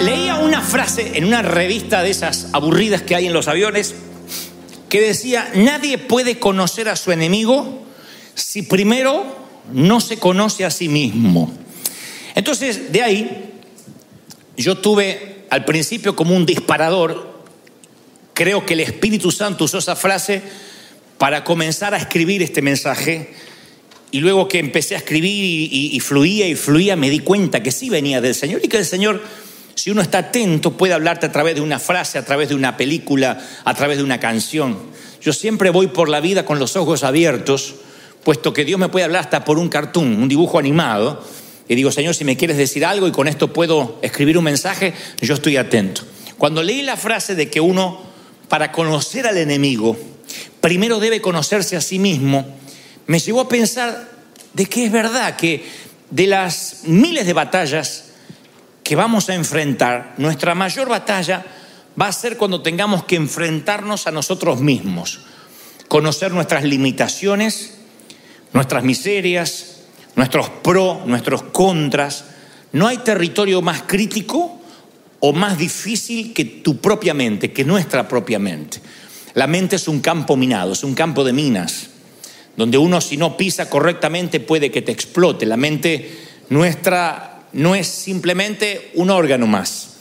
Leía una frase en una revista de esas aburridas que hay en los aviones que decía, nadie puede conocer a su enemigo si primero no se conoce a sí mismo. Entonces, de ahí, yo tuve al principio como un disparador, creo que el Espíritu Santo usó esa frase para comenzar a escribir este mensaje, y luego que empecé a escribir y, fluía y fluía, me di cuenta que sí venía del Señor y que el Señor si uno está atento, puede hablarte a través de una frase, a través de una película, a través de una canción. Yo siempre voy por la vida con los ojos abiertos, puesto que Dios me puede hablar hasta por un cartoon, un dibujo animado. Y digo, Señor, si me quieres decir algo y con esto puedo escribir un mensaje, yo estoy atento. Cuando leí la frase de que uno, para conocer al enemigo, primero debe conocerse a sí mismo, me llevó a pensar de que es verdad que de las miles de batallas que vamos a enfrentar, nuestra mayor batalla va a ser cuando tengamos que enfrentarnos a nosotros mismos, conocer nuestras limitaciones, nuestras miserias, nuestros pros, nuestros contras. No hay territorio más crítico o más difícil que tu propia mente, que nuestra propia mente. La mente es un campo minado, es un campo de minas, donde uno si no pisa correctamente puede que te explote. La mente nuestra no es simplemente un órgano más,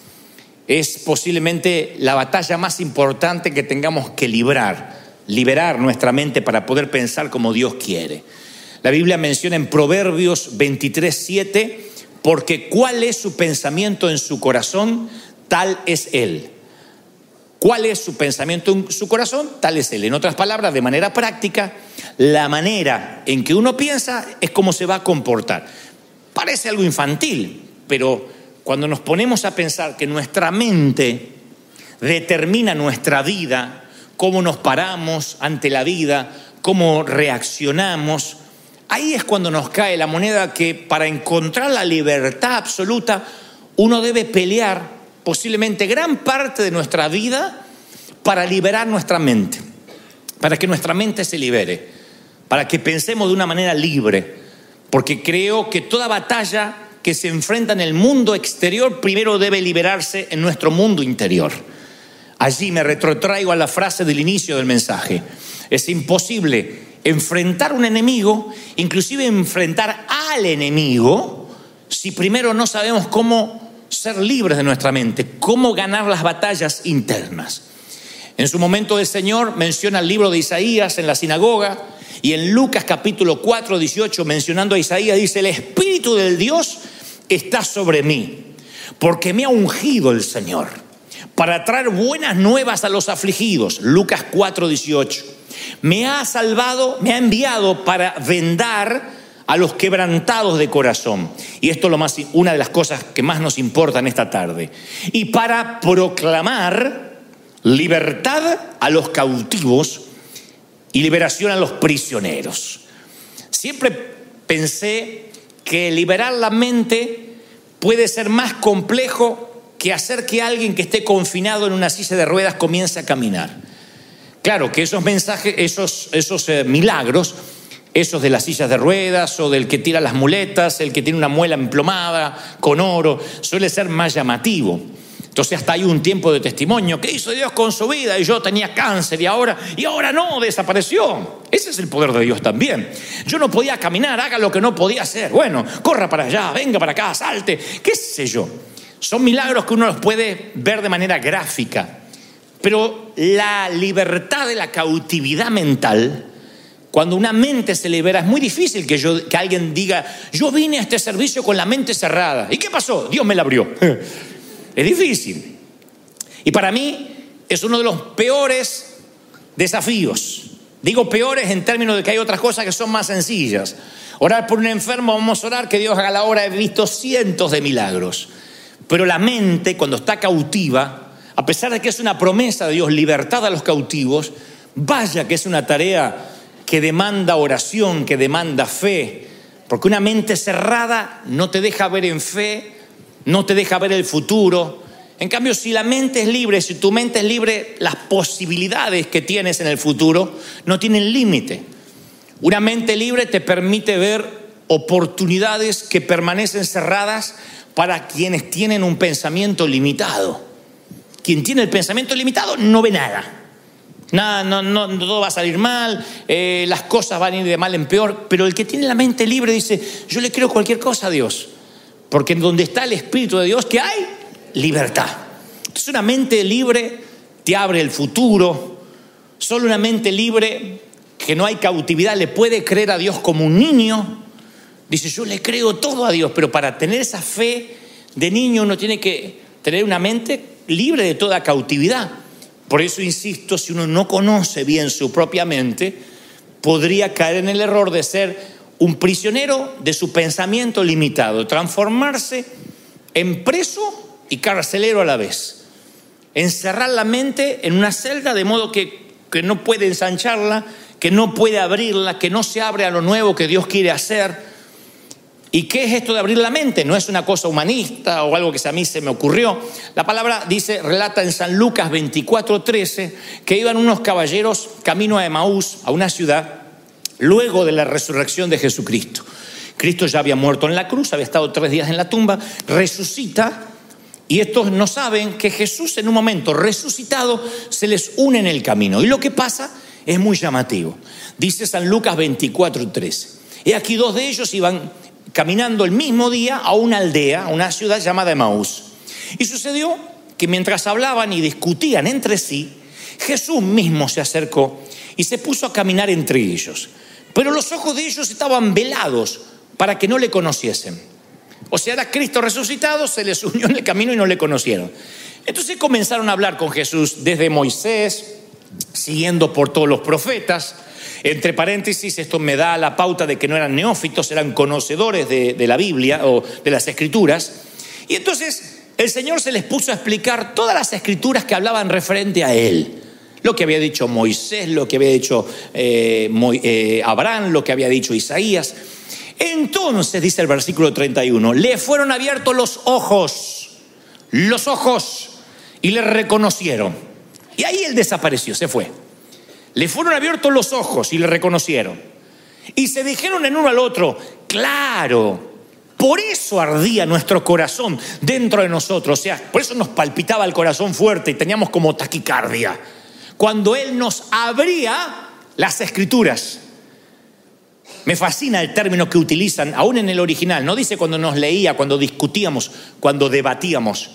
es posiblemente la batalla más importante que tengamos que librar, liberar nuestra mente para poder pensar como Dios quiere. La Biblia menciona en Proverbios 23, 7, porque cuál es su pensamiento en su corazón, tal es Él. ¿Cuál es su pensamiento en su corazón? Tal es Él. En otras palabras, de manera práctica, la manera en que uno piensa es cómo se va a comportar. Parece algo infantil, pero cuando nos ponemos a pensar que nuestra mente determina nuestra vida, cómo nos paramos ante la vida, cómo reaccionamos, ahí es cuando nos cae la moneda que para encontrar la libertad absoluta uno debe pelear posiblemente gran parte de nuestra vida para liberar nuestra mente, para que nuestra mente se libere, para que pensemos de una manera libre porque creo que toda batalla que se enfrenta en el mundo exterior primero debe liberarse en nuestro mundo interior. Allí me retrotraigo a la frase del inicio del mensaje. Es imposible enfrentar un enemigo, inclusive enfrentar al enemigo, si primero no sabemos cómo ser libres de nuestra mente, cómo ganar las batallas internas. En su momento el Señor menciona el libro de Isaías en la sinagoga, y en Lucas capítulo 4, 18, mencionando a Isaías, dice, el Espíritu del Dios está sobre mí, porque me ha ungido el Señor para traer buenas nuevas a los afligidos. Lucas 4, 18. Me ha salvado, me ha enviado para vendar a los quebrantados de corazón. Y esto es lo más, una de las cosas que más nos importa en esta tarde. Y para proclamar libertad a los cautivos y liberación a los prisioneros. Siempre pensé que liberar la mente puede ser más complejo que hacer que alguien que esté confinado en una silla de ruedas comience a caminar. Claro que esos mensajes, esos, esos eh, milagros, esos de las sillas de ruedas o del que tira las muletas, el que tiene una muela emplomada con oro, suele ser más llamativo. Entonces hasta hay un tiempo de testimonio. ¿Qué hizo Dios con su vida? Y yo tenía cáncer y ahora, y ahora no, desapareció. Ese es el poder de Dios también. Yo no podía caminar, haga lo que no podía hacer. Bueno, corra para allá, venga para acá, salte, qué sé yo. Son milagros que uno los puede ver de manera gráfica. Pero la libertad de la cautividad mental, cuando una mente se libera, es muy difícil que, yo, que alguien diga, yo vine a este servicio con la mente cerrada. ¿Y qué pasó? Dios me la abrió. Es difícil. Y para mí es uno de los peores desafíos. Digo peores en términos de que hay otras cosas que son más sencillas. Orar por un enfermo, vamos a orar que Dios haga la obra. He visto cientos de milagros. Pero la mente, cuando está cautiva, a pesar de que es una promesa de Dios, libertad a los cautivos, vaya que es una tarea que demanda oración, que demanda fe. Porque una mente cerrada no te deja ver en fe no te deja ver el futuro. En cambio, si la mente es libre, si tu mente es libre, las posibilidades que tienes en el futuro no tienen límite. Una mente libre te permite ver oportunidades que permanecen cerradas para quienes tienen un pensamiento limitado. Quien tiene el pensamiento limitado no ve nada. Nada, no, no, todo va a salir mal, eh, las cosas van a ir de mal en peor, pero el que tiene la mente libre dice, yo le creo cualquier cosa a Dios, porque donde está el Espíritu de Dios, que hay? Libertad. Entonces una mente libre te abre el futuro, solo una mente libre que no hay cautividad le puede creer a Dios como un niño, dice, yo le creo todo a Dios, pero para tener esa fe de niño uno tiene que tener una mente libre de toda cautividad. Por eso insisto, si uno no conoce bien su propia mente, podría caer en el error de ser un prisionero de su pensamiento limitado, transformarse en preso y carcelero a la vez. Encerrar la mente en una celda de modo que, que no puede ensancharla, que no puede abrirla, que no se abre a lo nuevo que Dios quiere hacer ¿Y qué es esto de abrir la mente? No es una cosa humanista o algo que a mí se me ocurrió. La palabra dice, relata en San Lucas 24:13, que iban unos caballeros camino a Emaús, a una ciudad, luego de la resurrección de Jesucristo. Cristo ya había muerto en la cruz, había estado tres días en la tumba, resucita, y estos no saben que Jesús en un momento resucitado se les une en el camino. Y lo que pasa es muy llamativo. Dice San Lucas 24:13. Y aquí dos de ellos iban caminando el mismo día a una aldea, a una ciudad llamada Emaús. Y sucedió que mientras hablaban y discutían entre sí, Jesús mismo se acercó y se puso a caminar entre ellos. Pero los ojos de ellos estaban velados para que no le conociesen. O sea, era Cristo resucitado, se les unió en el camino y no le conocieron. Entonces comenzaron a hablar con Jesús desde Moisés, siguiendo por todos los profetas, entre paréntesis, esto me da la pauta de que no eran neófitos, eran conocedores de, la Biblia o de las escrituras. Y entonces el Señor se les puso a explicar todas las escrituras que hablaban referente a Él. Lo que había dicho Moisés, lo que había dicho eh, eh, Abraham, lo que había dicho Isaías. Entonces, dice el versículo 31, le fueron abiertos los ojos, los ojos, y le reconocieron. Y ahí él desapareció, se fue. Le fueron abiertos los ojos y le reconocieron. Y se dijeron en uno al otro, claro, por eso ardía nuestro corazón dentro de nosotros, o sea, por eso nos palpitaba el corazón fuerte y teníamos como taquicardia. Cuando Él nos abría las escrituras. Me fascina el término que utilizan, aún en el original. No dice cuando nos leía, cuando discutíamos, cuando debatíamos,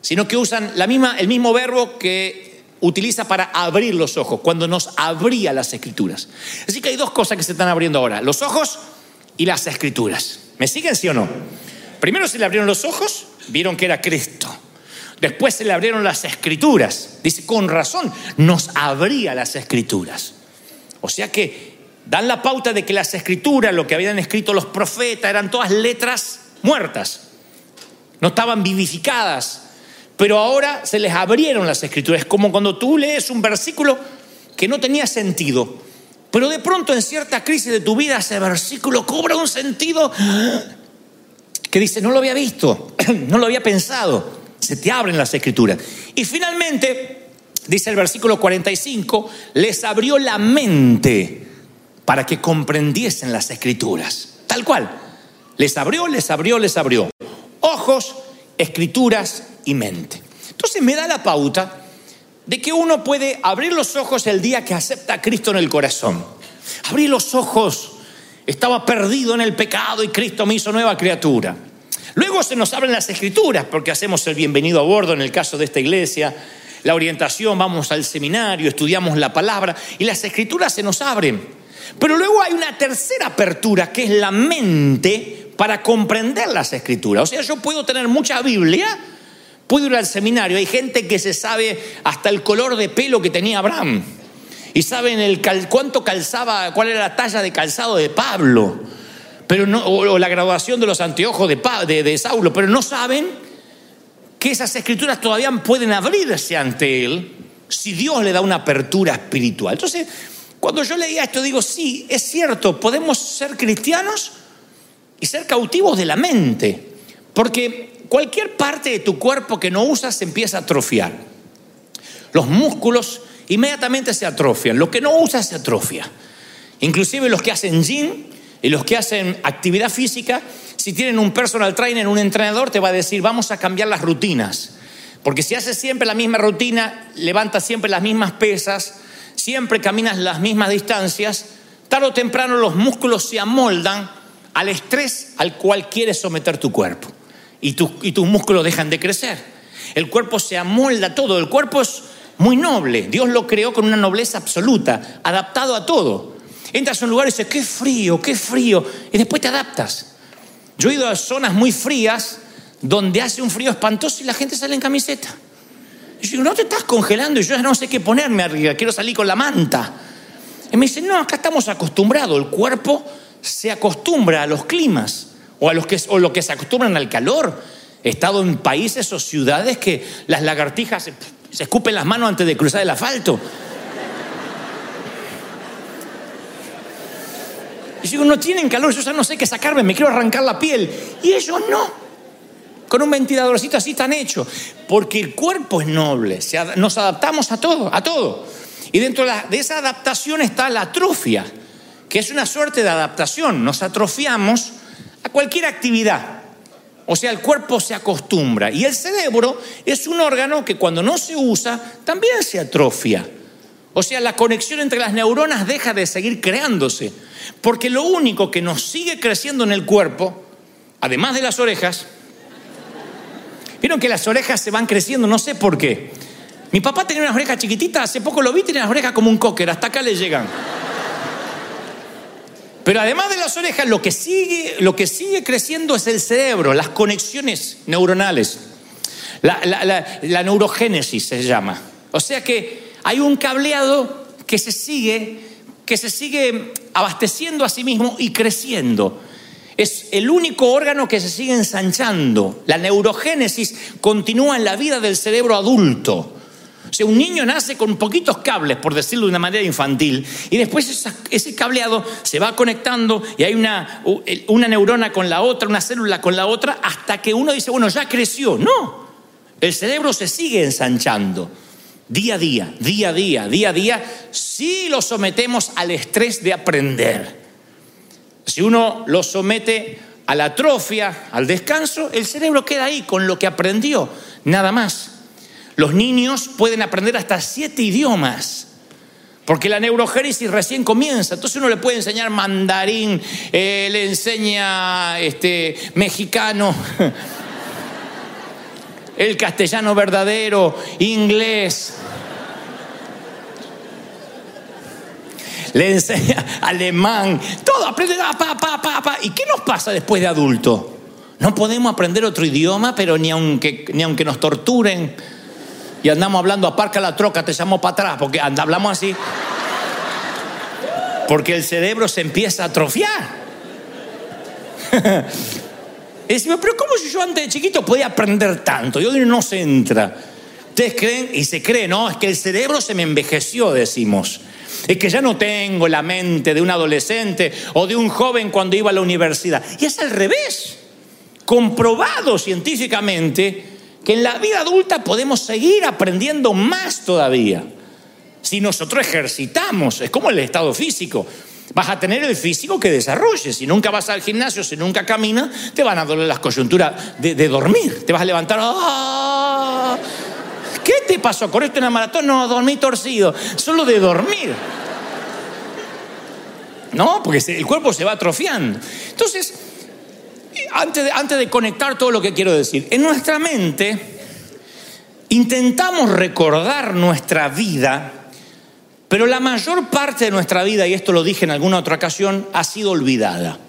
sino que usan la misma, el mismo verbo que utiliza para abrir los ojos, cuando nos abría las escrituras. Así que hay dos cosas que se están abriendo ahora, los ojos y las escrituras. ¿Me siguen, sí o no? Primero se le abrieron los ojos, vieron que era Cristo. Después se le abrieron las escrituras. Dice, con razón, nos abría las escrituras. O sea que dan la pauta de que las escrituras, lo que habían escrito los profetas, eran todas letras muertas. No estaban vivificadas, pero ahora se les abrieron las escrituras. Es como cuando tú lees un versículo que no tenía sentido, pero de pronto en cierta crisis de tu vida ese versículo cobra un sentido que dice, no lo había visto, no lo había pensado. Se te abren las escrituras. Y finalmente, dice el versículo 45, les abrió la mente para que comprendiesen las escrituras. Tal cual. Les abrió, les abrió, les abrió. Ojos, escrituras y mente. Entonces me da la pauta de que uno puede abrir los ojos el día que acepta a Cristo en el corazón. Abrir los ojos. Estaba perdido en el pecado y Cristo me hizo nueva criatura. Luego se nos abren las escrituras porque hacemos el bienvenido a bordo en el caso de esta iglesia, la orientación, vamos al seminario, estudiamos la palabra y las escrituras se nos abren. Pero luego hay una tercera apertura que es la mente para comprender las escrituras. O sea, yo puedo tener mucha Biblia, puedo ir al seminario, hay gente que se sabe hasta el color de pelo que tenía Abraham y saben el cuánto calzaba, cuál era la talla de calzado de Pablo, pero no, o, la graduación de los anteojos de, de, Saulo, pero no saben que esas escrituras todavía pueden abrirse ante él si Dios le da una apertura espiritual. Entonces, cuando yo leía esto, digo, sí, es cierto, podemos ser cristianos y ser cautivos de la mente, porque cualquier parte de tu cuerpo que no usas se empieza a atrofiar. Los músculos inmediatamente se atrofian, lo que no usas se atrofia. Inclusive los que hacen gym y los que hacen actividad física si tienen un personal trainer, un entrenador, te va a decir, vamos a cambiar las rutinas. Porque si haces siempre la misma rutina, levantas siempre las mismas pesas, siempre caminas las mismas distancias, tarde o temprano los músculos se amoldan al estrés al cual quieres someter tu cuerpo. Y, y tus músculos dejan de crecer. El cuerpo se amolda todo. El cuerpo es muy noble. Dios lo creó con una nobleza absoluta, adaptado a todo. Entras a un lugar y dices, qué frío, qué frío. Y después te adaptas. Yo he ido a zonas muy frías donde hace un frío espantoso y la gente sale en camiseta. Y yo digo, no te estás congelando y yo no sé qué ponerme arriba, quiero salir con la manta. Y me dicen, no, acá estamos acostumbrados, el cuerpo se acostumbra a los climas o a los que, o lo que se acostumbran al calor. He estado en países o ciudades que las lagartijas se, se escupen las manos antes de cruzar el asfalto. Y digo, no tienen calor, yo ya no sé qué sacarme, me quiero arrancar la piel. Y ellos no con un ventiladorcito así tan hecho, porque el cuerpo es noble, nos adaptamos a todo, a todo. Y dentro de esa adaptación está la atrofia, que es una suerte de adaptación, nos atrofiamos a cualquier actividad. O sea, el cuerpo se acostumbra y el cerebro es un órgano que cuando no se usa también se atrofia. O sea, la conexión entre las neuronas deja de seguir creándose, porque lo único que nos sigue creciendo en el cuerpo, además de las orejas, Vieron que las orejas se van creciendo, no sé por qué. Mi papá tenía unas orejas chiquititas, hace poco lo vi, tenía las orejas como un cocker, hasta acá le llegan. Pero además de las orejas, lo que sigue, lo que sigue creciendo es el cerebro, las conexiones neuronales. La, la neurogénesis se llama. O sea que hay un cableado que se sigue, que se sigue abasteciendo a sí mismo y creciendo. Es el único órgano que se sigue ensanchando. La neurogénesis continúa en la vida del cerebro adulto. O sea, un niño nace con poquitos cables, por decirlo de una manera infantil, y después ese cableado se va conectando y hay una, una neurona con la otra, una célula con la otra, hasta que uno dice, bueno, ya creció. No, el cerebro se sigue ensanchando día a día, día a día, día a día, si lo sometemos al estrés de aprender. Si uno lo somete a la atrofia, al descanso, el cerebro queda ahí con lo que aprendió, nada más. Los niños pueden aprender hasta siete idiomas. Porque la neurogénesis recién comienza, entonces uno le puede enseñar mandarín, eh, le enseña este, mexicano, el castellano verdadero, inglés, le enseña alemán, todo, aprende, pa, pa, pa. ¿Y qué nos pasa después de adulto? No podemos aprender otro idioma, pero ni aunque, ni aunque nos torturen y andamos hablando, aparca la troca, te llamo para atrás, porque hablamos así. Porque el cerebro se empieza a atrofiar. y decimos, pero ¿cómo si yo antes de chiquito podía aprender tanto? Y hoy no se entra. Ustedes creen y se creen, no, es que el cerebro se me envejeció, decimos. Es que ya no tengo la mente de un adolescente o de un joven cuando iba a la universidad. Y es al revés. Comprobado científicamente que en la vida adulta podemos seguir aprendiendo más todavía. Si nosotros ejercitamos, es como el estado físico. Vas a tener el físico que desarrolles. Si nunca vas al gimnasio, si nunca caminas, te van a doler las coyunturas de, dormir. Te vas a levantar. ¡ah! ¿Qué te pasó? ¿Corriste una maratón? No, dormí torcido. Solo de dormir. No, porque el cuerpo se va atrofiando. Entonces, antes antes de conectar todo lo que quiero decir, en nuestra mente intentamos recordar nuestra vida, pero la mayor parte de nuestra vida, y esto lo dije en alguna otra ocasión, ha sido olvidada.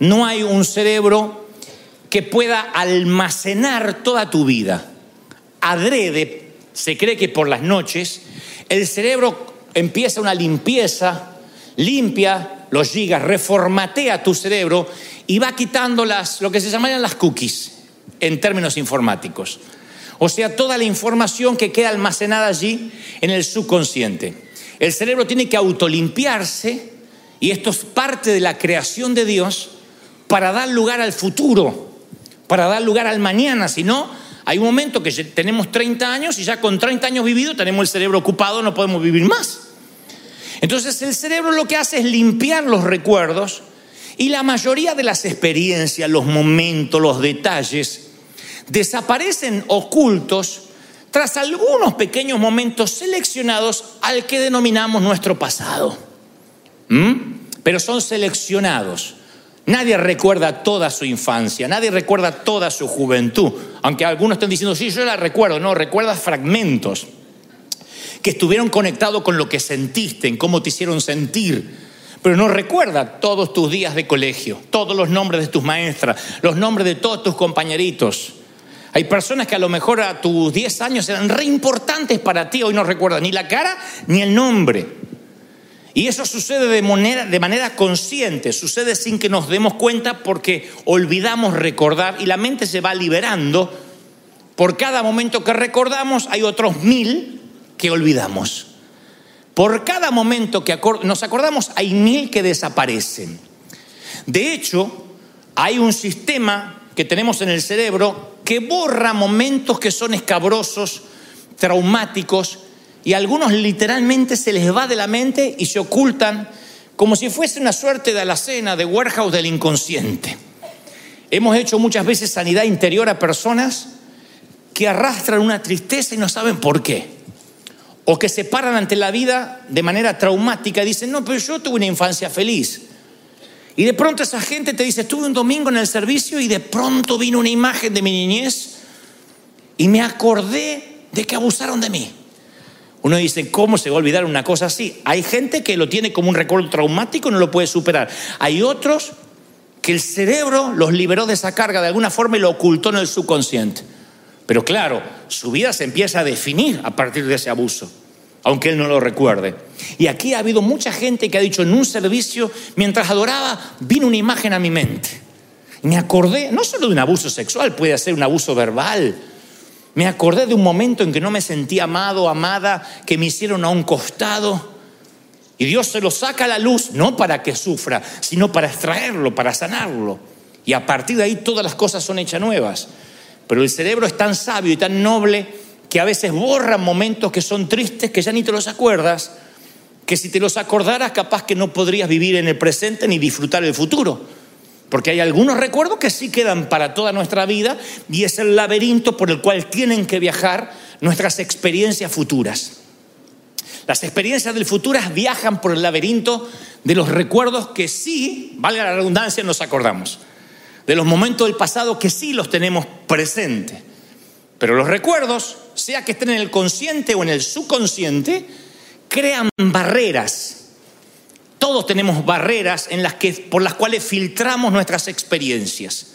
No hay un cerebro que pueda almacenar toda tu vida adrede, se cree que por las noches, el cerebro empieza una limpieza, limpia los gigas, reformatea tu cerebro y va quitando las, lo que se llamarían las cookies en términos informáticos. O sea, toda la información que queda almacenada allí en el subconsciente. El cerebro tiene que autolimpiarse y esto es parte de la creación de Dios para dar lugar al futuro, para dar lugar al mañana, si no, hay un momento que tenemos 30 años y ya con 30 años vividos tenemos el cerebro ocupado, no podemos vivir más. Entonces el cerebro lo que hace es limpiar los recuerdos Y la mayoría de las experiencias, los momentos, los detalles, desaparecen ocultos tras algunos pequeños momentos seleccionados al que denominamos nuestro pasado. ¿Mm? Pero son seleccionados. Nadie recuerda toda su infancia, nadie recuerda toda su juventud, aunque algunos estén diciendo, sí, yo la recuerdo, no, recuerdas fragmentos que estuvieron conectados con lo que sentiste, en cómo te hicieron sentir, pero no recuerda todos tus días de colegio, todos los nombres de tus maestras, los nombres de todos tus compañeritos. Hay personas que a lo mejor a tus 10 años eran re importantes para ti, hoy no recuerdan ni la cara ni el nombre. Y eso sucede de manera, de manera consciente, sucede sin que nos demos cuenta porque olvidamos recordar y la mente se va liberando. Por cada momento que recordamos hay otros mil que olvidamos. Por cada momento que nos acordamos hay mil que desaparecen. De hecho, hay un sistema que tenemos en el cerebro que borra momentos que son escabrosos, traumáticos, y algunos literalmente se les va de la mente y se ocultan como si fuese una suerte de alacena, de warehouse del inconsciente. Hemos hecho muchas veces sanidad interior a personas que arrastran una tristeza y no saben por qué o que se paran ante la vida de manera traumática y dicen, no, pero yo tuve una infancia feliz. Y de pronto esa gente te dice, estuve un domingo en el servicio y de pronto vino una imagen de mi niñez y me acordé de que abusaron de mí. Uno dice, ¿cómo se va a olvidar una cosa así? Hay gente que lo tiene como un recuerdo traumático y no lo puede superar. Hay otros que el cerebro los liberó de esa carga de alguna forma y lo ocultó en el subconsciente. Pero claro, su vida se empieza a definir a partir de ese abuso, aunque él no lo recuerde. Y aquí ha habido mucha gente que ha dicho en un servicio, mientras adoraba, vino una imagen a mi mente. Me acordé, no solo de un abuso sexual, puede ser un abuso verbal. Me acordé de un momento en que no me sentía amado, amada, que me hicieron a un costado. Y Dios se lo saca a la luz, no para que sufra, sino para extraerlo, para sanarlo. Y a partir de ahí todas las cosas son hechas nuevas. Pero el cerebro es tan sabio y tan noble que a veces borra momentos que son tristes, que ya ni te los acuerdas, que si te los acordaras capaz que no podrías vivir en el presente ni disfrutar el futuro. Porque hay algunos recuerdos que sí quedan para toda nuestra vida y es el laberinto por el cual tienen que viajar nuestras experiencias futuras. Las experiencias del futuro viajan por el laberinto de los recuerdos que sí, valga la redundancia, nos acordamos de los momentos del pasado que sí los tenemos presentes. Pero los recuerdos, sea que estén en el consciente o en el subconsciente, crean barreras. Todos tenemos barreras en las que, por las cuales filtramos nuestras experiencias.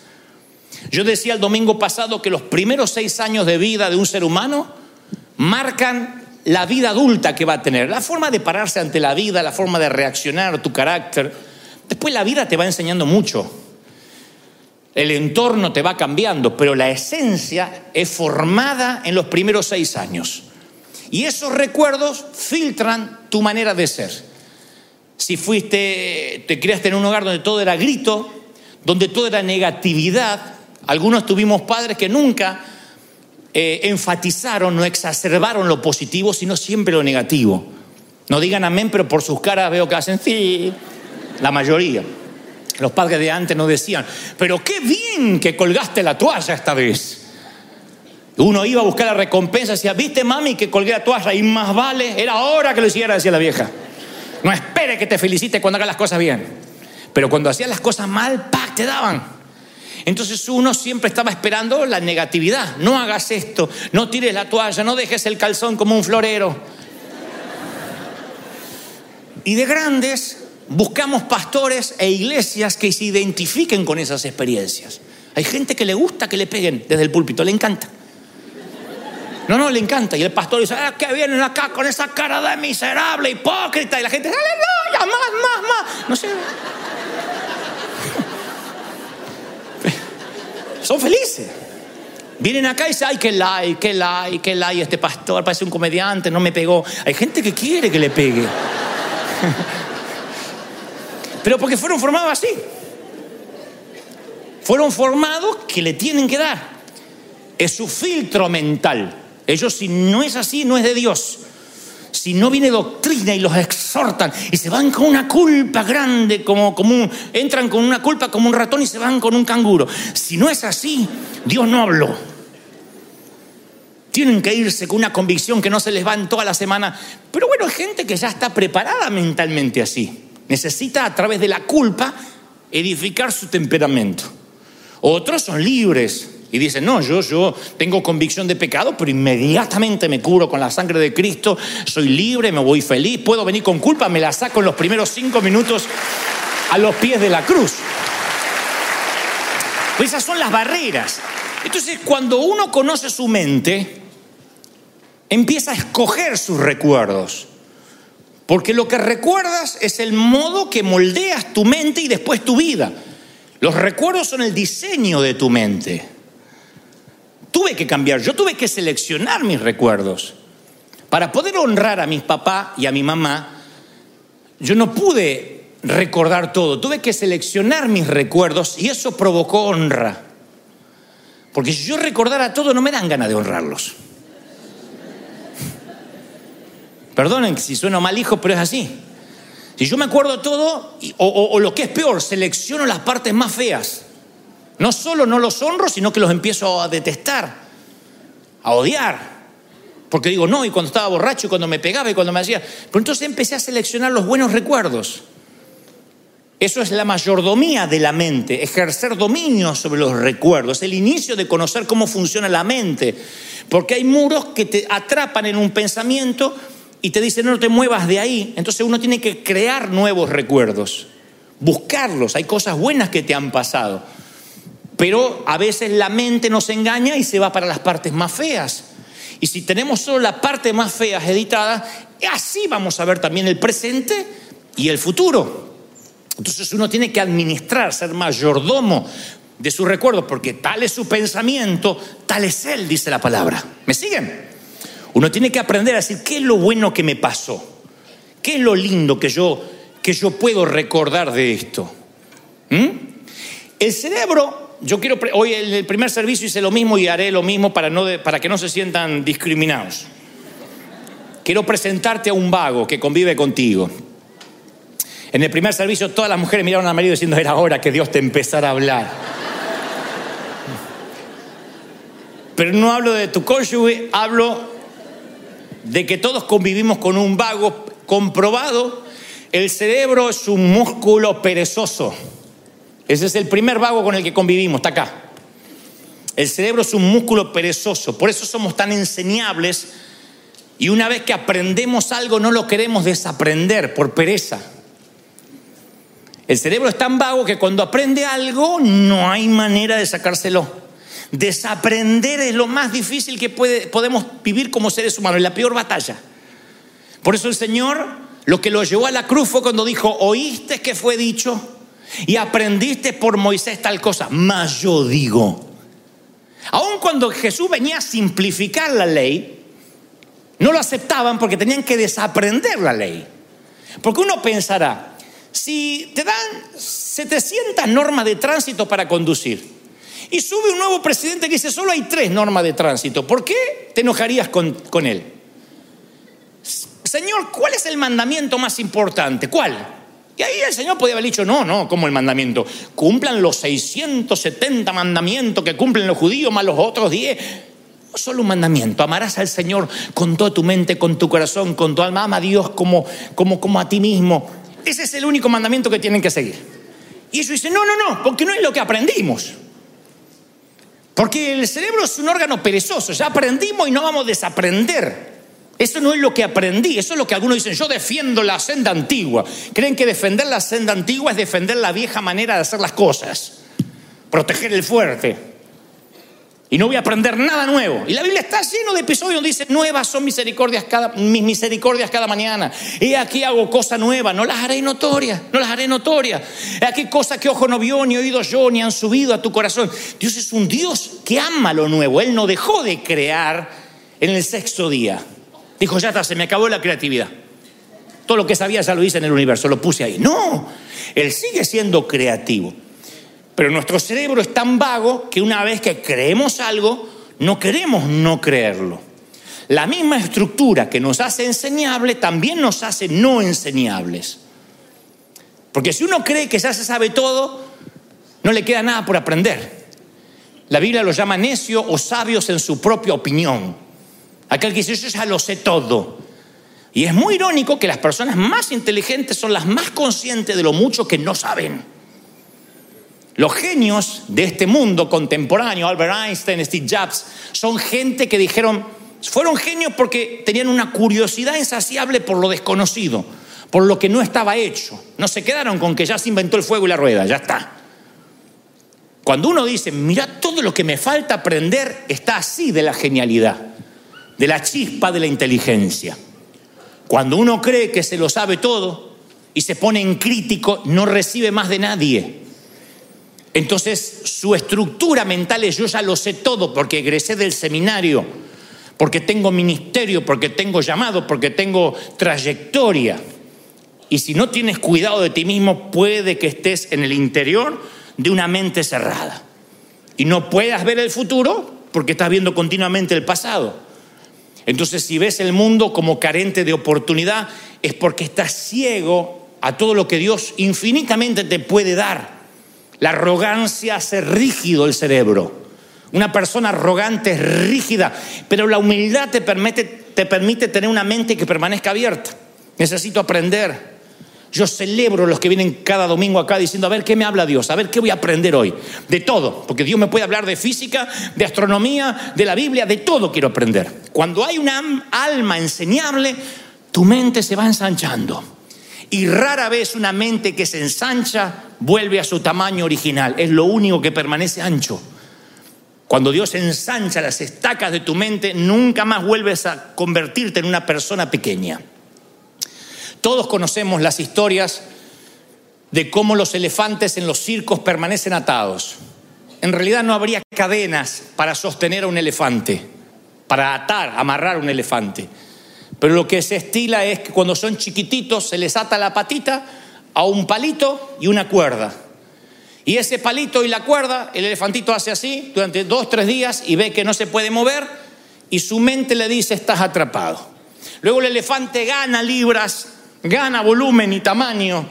Yo decía el domingo pasado que los primeros seis años de vida de un ser humano marcan la vida adulta que va a tener, la forma de pararse ante la vida, la forma de reaccionar, tu carácter. Después la vida te va enseñando mucho el entorno te va cambiando, pero la esencia es formada en los primeros seis años. Y esos recuerdos filtran tu manera de ser. Si fuiste, te criaste en un hogar donde todo era grito, donde todo era negatividad, algunos tuvimos padres que nunca eh, enfatizaron, no exacerbaron lo positivo, sino siempre lo negativo. No digan amén, pero por sus caras veo que hacen sí, la mayoría. Los padres de antes no decían, pero qué bien que colgaste la toalla esta vez. Uno iba a buscar la recompensa decía, viste mami que colgué la toalla y más vale, era hora que lo hiciera, decía la vieja. No espere que te felicite cuando hagas las cosas bien. Pero cuando hacías las cosas mal, ¡pac! te daban. Entonces uno siempre estaba esperando la negatividad. No hagas esto, no tires la toalla, no dejes el calzón como un florero. Y de grandes buscamos pastores e iglesias que se identifiquen con esas experiencias. Hay gente que le gusta que le peguen desde el púlpito, le encanta. No, no, le encanta. Y el pastor dice, ah, que vienen acá con esa cara de miserable, hipócrita. Y la gente, aleluya, más, más, más. No sé. Son felices. Vienen acá y dicen, ay, qué like, qué like, qué like, este pastor parece un comediante, no me pegó. Hay gente que quiere que le pegue. Pero porque fueron formados así. Fueron formados que le tienen que dar. Es su filtro mental. Ellos si no es así, no es de Dios. si no viene doctrina y los exhortan y se van con una culpa grande, como, como entran con una culpa como un ratón y se van con un canguro. Si no es así, Dios no habló. Tienen que irse con una convicción que no se les va en toda la semana. Pero bueno, hay gente que ya está preparada mentalmente así. Necesita a través de la culpa edificar su temperamento. Otros son libres y dicen, no, yo, yo tengo convicción de pecado, pero inmediatamente me cubro con la sangre de Cristo, soy libre, me voy feliz, puedo venir con culpa, me la saco en los primeros cinco minutos a los pies de la cruz. Pues esas son las barreras. Entonces, cuando uno conoce su mente, empieza a escoger sus recuerdos. Porque lo que recuerdas es el modo que moldeas tu mente y después tu vida. Los recuerdos son el diseño de tu mente. Tuve que cambiar, yo tuve que seleccionar mis recuerdos. Para poder honrar a mi papá y a mi mamá, yo no pude recordar todo, tuve que seleccionar mis recuerdos y eso provocó honra. Porque si yo recordara todo, no me dan ganas de honrarlos. Perdonen si sueno mal hijo, pero es así. Si yo me acuerdo todo, o, lo que es peor, selecciono las partes más feas. No solo no los honro, sino que los empiezo a detestar, a odiar. Porque digo, no, y cuando estaba borracho, y cuando me pegaba, y cuando me hacía... Pero entonces empecé a seleccionar los buenos recuerdos. Eso es la mayordomía de la mente, ejercer dominio sobre los recuerdos, el inicio de conocer cómo funciona la mente. Porque hay muros que te atrapan en un pensamiento y te dicen, no te muevas de ahí. Entonces uno tiene que crear nuevos recuerdos, buscarlos. Hay cosas buenas que te han pasado. Pero a veces la mente nos engaña y se va para las partes más feas. Y si tenemos solo la parte más fea editada, así vamos a ver también el presente y el futuro. Entonces uno tiene que administrar, ser mayordomo de sus recuerdos, porque tal es su pensamiento, tal es él, dice la palabra. ¿Me siguen? Uno tiene que aprender a decir, ¿qué es lo bueno que me pasó? ¿Qué es lo lindo que yo, que yo puedo recordar de esto? ¿Mm? El cerebro yo quiero, hoy en el primer servicio hice lo mismo y haré lo mismo para, no, para que no se sientan discriminados. Quiero presentarte a un vago que convive contigo. En el primer servicio todas las mujeres miraron a marido diciendo, era hora que Dios te empezara a hablar. Pero no hablo de tu cónyuge, hablo de que todos convivimos con un vago comprobado. El cerebro es un músculo perezoso. Ese es el primer vago con el que convivimos, está acá. El cerebro es un músculo perezoso, por eso somos tan enseñables y una vez que aprendemos algo no lo queremos desaprender por pereza. El cerebro es tan vago que cuando aprende algo no hay manera de sacárselo. Desaprender es lo más difícil que podemos vivir como seres humanos, es la peor batalla. Por eso el Señor lo que lo llevó a la cruz fue cuando dijo, oíste que fue dicho, y aprendiste por Moisés tal cosa, mas yo digo. Aun cuando Jesús venía a simplificar la ley, no lo aceptaban porque tenían que desaprender la ley. Porque uno pensará, si te dan 700 normas de tránsito para conducir y sube un nuevo presidente que dice solo hay tres normas de tránsito, ¿por qué te enojarías con, con él? Señor, ¿cuál es el mandamiento más importante? ¿Cuál? Y ahí el Señor podía haber dicho, no, no, como el mandamiento. Cumplan los 670 mandamientos que cumplen los judíos más los otros 10. No solo un mandamiento, amarás al Señor con toda tu mente, con tu corazón, con tu alma, ama a Dios como, como, como a ti mismo. Ese es el único mandamiento que tienen que seguir. Y eso dice, no, no, no, porque no es lo que aprendimos. Porque el cerebro es un órgano perezoso, ya aprendimos y no vamos a desaprender. Eso no es lo que aprendí, eso es lo que algunos dicen, yo defiendo la senda antigua. Creen que defender la senda antigua es defender la vieja manera de hacer las cosas, proteger el fuerte. Y no voy a aprender nada nuevo. Y la Biblia está lleno de episodios donde dice, nuevas son misericordias cada, mis misericordias cada mañana. Y aquí hago cosas nuevas, no las haré notorias, no las haré notorias. Aquí cosas que ojo no vio, ni oído yo, ni han subido a tu corazón. Dios es un Dios que ama lo nuevo. Él no dejó de crear en el sexto día. Dijo, ya está, se me acabó la creatividad. Todo lo que sabía ya lo hice en el universo, lo puse ahí. No, él sigue siendo creativo. Pero nuestro cerebro es tan vago que una vez que creemos algo, no queremos no creerlo. la misma estructura que nos hace enseñable también nos hace no enseñables. Porque si uno cree que ya se sabe todo, no le queda nada por aprender. La Biblia los llama necios o sabios en su propia opinión. Aquel que dice, yo ya lo sé todo. Y es muy irónico que las personas más inteligentes son las más conscientes de lo mucho que no saben. Los genios de este mundo contemporáneo, Albert Einstein, Steve Jobs, son gente que dijeron, fueron genios porque tenían una curiosidad insaciable por lo desconocido, por lo que no estaba hecho. No se quedaron con que ya se inventó el fuego y la rueda, ya está. Cuando uno dice, mira, todo lo que me falta aprender está así de la genialidad, de la chispa de la inteligencia. Cuando uno cree que se lo sabe todo y se pone en crítico, no recibe más de nadie. Entonces su estructura mental es yo ya lo sé todo porque egresé del seminario, porque tengo ministerio, porque tengo llamado, porque tengo trayectoria. Y si no tienes cuidado de ti mismo, puede que estés en el interior de una mente cerrada. Y no puedas ver el futuro porque estás viendo continuamente el pasado. Entonces, si ves el mundo como carente de oportunidad, es porque estás ciego a todo lo que Dios infinitamente te puede dar. La arrogancia hace rígido el cerebro. Una persona arrogante es rígida, pero la humildad te permite, te permite tener una mente que permanezca abierta. Necesito aprender. Yo celebro los que vienen cada domingo acá diciendo, a ver, ¿qué me habla Dios? A ver, ¿qué voy a aprender hoy? De todo, porque Dios me puede hablar de física, de astronomía, de la Biblia, de todo quiero aprender. Cuando hay una alma enseñable, tu mente se va ensanchando. Y rara vez una mente que se ensancha vuelve a su tamaño original. Es lo único que permanece ancho. Cuando Dios ensancha las estacas de tu mente, nunca más vuelves a convertirte en una persona pequeña. Todos conocemos las historias de cómo los elefantes en los circos permanecen atados. En realidad no habría cadenas para sostener a un elefante, para atar, amarrar a un elefante. Pero lo que se estila es que cuando son chiquititos se les ata la patita a un palito y una cuerda. Y ese palito y la cuerda, el elefantito hace así durante dos, tres días y ve que no se puede mover y su mente le dice estás atrapado. Luego el elefante gana libras, gana volumen y tamaño.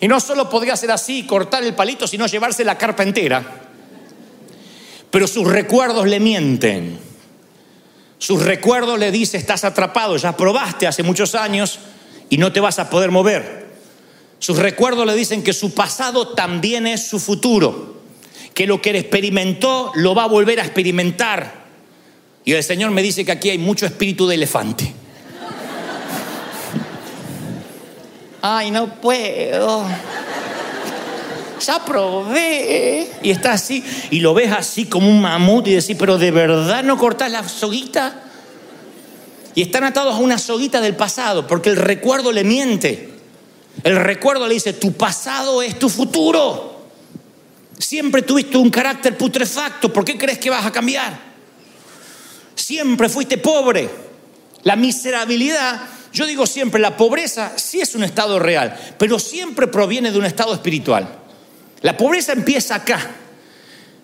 Y no solo podría hacer así, cortar el palito, sino llevarse la carpa entera. Pero sus recuerdos le mienten. Sus recuerdos le dicen, estás atrapado, ya probaste hace muchos años y no te vas a poder mover. Sus recuerdos le dicen que su pasado también es su futuro, que lo que él experimentó lo va a volver a experimentar. Y el Señor me dice que aquí hay mucho espíritu de elefante. Ay, no puedo. Ya probé. Y está así, y lo ves así como un mamut y decís, pero de verdad no cortás la soguita. Y están atados a una soguita del pasado, porque el recuerdo le miente. El recuerdo le dice, tu pasado es tu futuro. Siempre tuviste un carácter putrefacto, ¿por qué crees que vas a cambiar? Siempre fuiste pobre. La miserabilidad yo digo siempre, la pobreza sí es un estado real, pero siempre proviene de un estado espiritual. La pobreza empieza acá,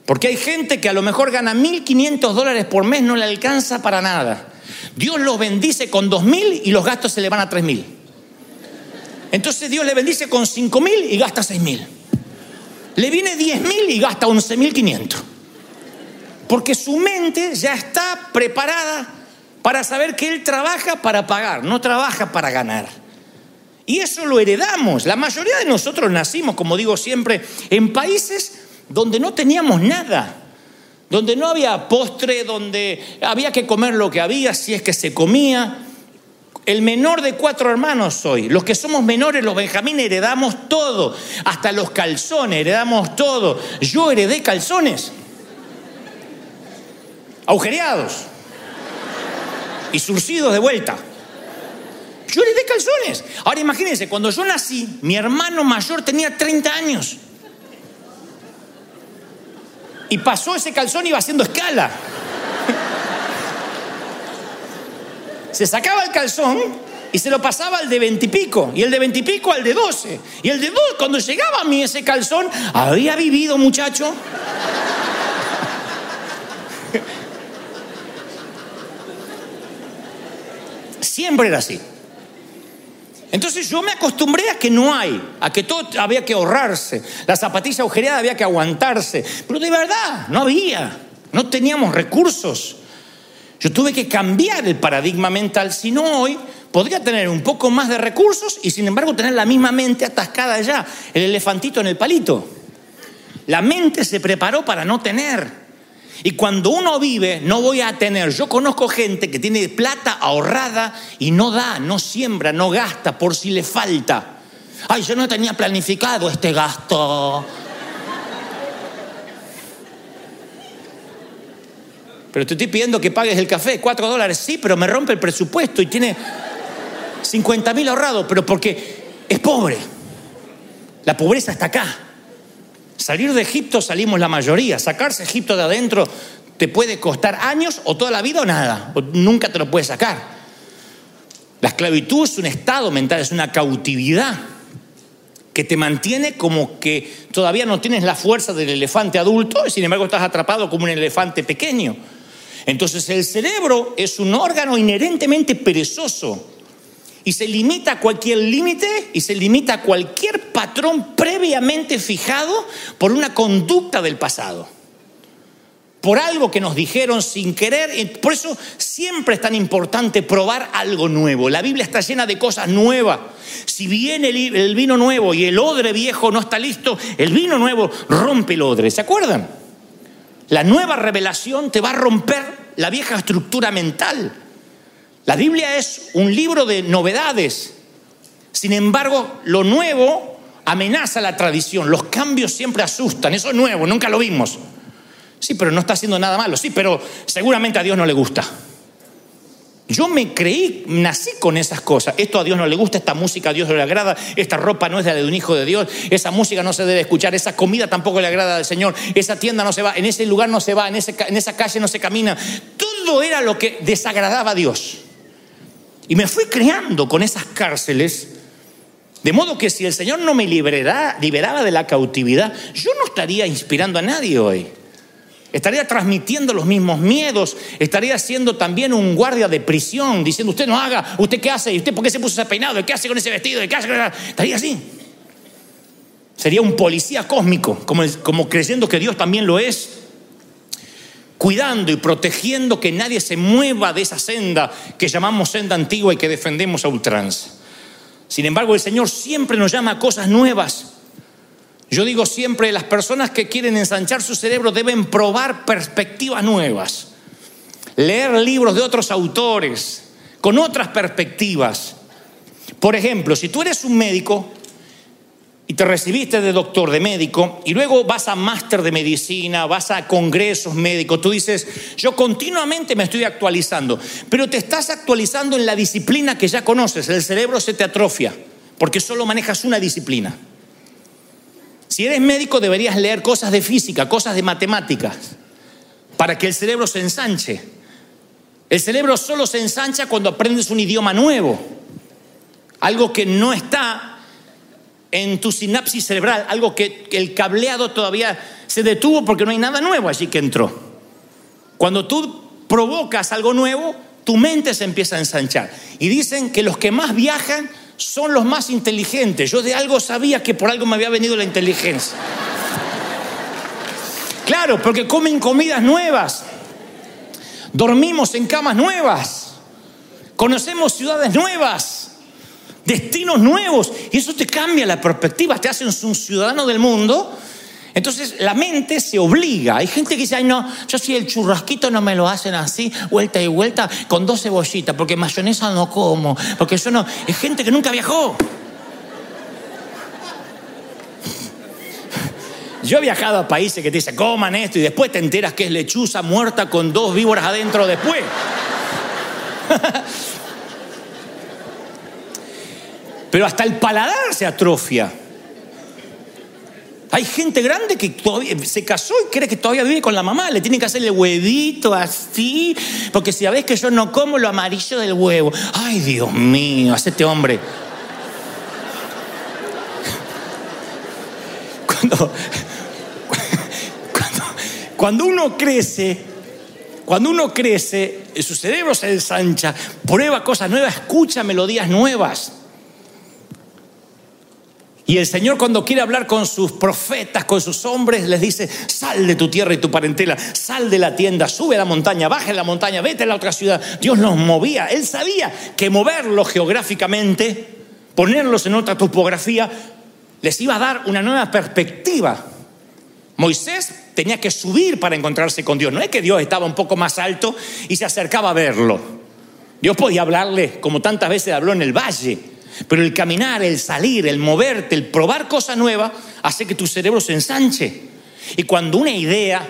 porque hay gente que a lo mejor gana 1.500 dólares por mes, no le alcanza para nada. Dios los bendice con 2.000 y los gastos se le van a 3.000. Entonces Dios le bendice con 5.000 y gasta 6.000. Le viene 10.000 y gasta 11.500. Porque su mente ya está preparada para saber que Él trabaja para pagar, no trabaja para ganar. Y eso lo heredamos. La mayoría de nosotros nacimos, como digo siempre, en países donde no teníamos nada, donde no había postre, donde había que comer lo que había, si es que se comía. El menor de cuatro hermanos soy. Los que somos menores, los Benjamín, heredamos todo. Hasta los calzones, heredamos todo. Yo heredé calzones. Agujereados y surcidos de vuelta. Yo le di calzones. Ahora imagínense, cuando yo nací, mi hermano mayor tenía 30 años. Y pasó ese calzón y iba haciendo escala. Se sacaba el calzón y se lo pasaba al de veintipico, y, y el de veintipico al de doce. Y el de dos, cuando llegaba a mí ese calzón, había vivido, muchacho. Siempre era así. Entonces yo me acostumbré a que no hay, a que todo había que ahorrarse, la zapatilla agujereada había que aguantarse, pero de verdad no había, no teníamos recursos. Yo tuve que cambiar el paradigma mental, si no hoy podría tener un poco más de recursos y sin embargo tener la misma mente atascada ya, el elefantito en el palito. La mente se preparó para no tener. Y cuando uno vive, no voy a tener. Yo conozco gente que tiene plata ahorrada y no da, no siembra, no gasta por si le falta. Ay, yo no tenía planificado este gasto. Pero te estoy pidiendo que pagues el café, cuatro dólares, sí, pero me rompe el presupuesto y tiene 50 mil ahorrados, pero porque es pobre. La pobreza está acá. Salir de Egipto salimos la mayoría. Sacarse Egipto de adentro te puede costar años o toda la vida o nada. O nunca te lo puedes sacar. La esclavitud es un estado mental, es una cautividad que te mantiene como que todavía no tienes la fuerza del elefante adulto y sin embargo estás atrapado como un elefante pequeño. Entonces el cerebro es un órgano inherentemente perezoso y se limita a cualquier límite y se limita a cualquier patrón previamente fijado por una conducta del pasado. Por algo que nos dijeron sin querer. Por eso siempre es tan importante probar algo nuevo. La Biblia está llena de cosas nuevas. Si viene el vino nuevo y el odre viejo no está listo, el vino nuevo rompe el odre. ¿Se acuerdan? La nueva revelación te va a romper la vieja estructura mental. La Biblia es un libro de novedades. Sin embargo, lo nuevo amenaza la tradición. Los cambios siempre asustan. Eso es nuevo, nunca lo vimos. Sí, pero no está haciendo nada malo. Sí, pero seguramente a Dios no le gusta. Yo me creí, nací con esas cosas. Esto a Dios no le gusta, esta música a Dios no le agrada, esta ropa no es de un hijo de Dios, esa música no se debe escuchar, esa comida tampoco le agrada al Señor, esa tienda no se va, en ese lugar no se va, en, en esa calle no se camina. Todo era lo que desagradaba a Dios. Y me fui creando con esas cárceles, de modo que si el Señor no me liberaba de la cautividad, yo no estaría inspirando a nadie hoy. Estaría transmitiendo los mismos miedos, estaría siendo también un guardia de prisión, diciendo, usted no haga, usted qué hace, ¿Y usted por qué se puso ese peinado, qué hace con ese vestido, qué hace Estaría así. Sería un policía cósmico, como, como creyendo que Dios también lo es cuidando y protegiendo que nadie se mueva de esa senda que llamamos senda antigua y que defendemos a ultranza. Sin embargo, el Señor siempre nos llama a cosas nuevas. Yo digo siempre, las personas que quieren ensanchar su cerebro deben probar perspectivas nuevas, leer libros de otros autores, con otras perspectivas. Por ejemplo, si tú eres un médico, y te recibiste de doctor, de médico, y luego vas a máster de medicina, vas a congresos médicos, tú dices, yo continuamente me estoy actualizando, pero te estás actualizando en la disciplina que ya conoces, el cerebro se te atrofia, porque solo manejas una disciplina. Si eres médico deberías leer cosas de física, cosas de matemáticas, para que el cerebro se ensanche. El cerebro solo se ensancha cuando aprendes un idioma nuevo, algo que no está en tu sinapsis cerebral, algo que, el cableado todavía se detuvo porque no hay nada nuevo allí que entró. Cuando tú provocas algo nuevo, tu mente se empieza a ensanchar. Y dicen que los que más viajan son los más inteligentes. Yo de algo sabía que por algo me había venido la inteligencia. Claro, porque comen comidas nuevas, dormimos en camas nuevas, conocemos ciudades nuevas destinos nuevos. Y eso te cambia la perspectiva, te hace un ciudadano del mundo. Entonces la mente se obliga. Hay gente que dice, ay no, yo si el churrasquito no me lo hacen así, vuelta y vuelta, con dos cebollitas, porque mayonesa no como, porque yo no... Es gente que nunca viajó. Yo he viajado a países que te dicen, coman esto, y después te enteras que es lechuza muerta con dos víboras adentro después. Pero hasta el paladar se atrofia. Hay gente grande que se casó y cree que todavía vive con la mamá. Le tienen que hacerle huevito así. Porque si sabés que yo no como lo amarillo del huevo. Ay, Dios mío, hace este hombre. Cuando, cuando, cuando uno crece, cuando uno crece, su cerebro se ensancha, prueba cosas nuevas, escucha melodías nuevas. Y el Señor cuando quiere hablar con sus profetas, con sus hombres, les dice, sal de tu tierra y tu parentela, sal de la tienda, sube a la montaña, baja a la montaña, vete a la otra ciudad. Dios nos movía, Él sabía que moverlos geográficamente, ponerlos en otra topografía, les iba a dar una nueva perspectiva. Moisés tenía que subir para encontrarse con Dios. No es que Dios estaba un poco más alto y se acercaba a verlo. Dios podía hablarle como tantas veces habló en el valle pero el caminar, el salir, el moverte, el probar cosas nuevas, hace que tu cerebro se ensanche. Y cuando una idea,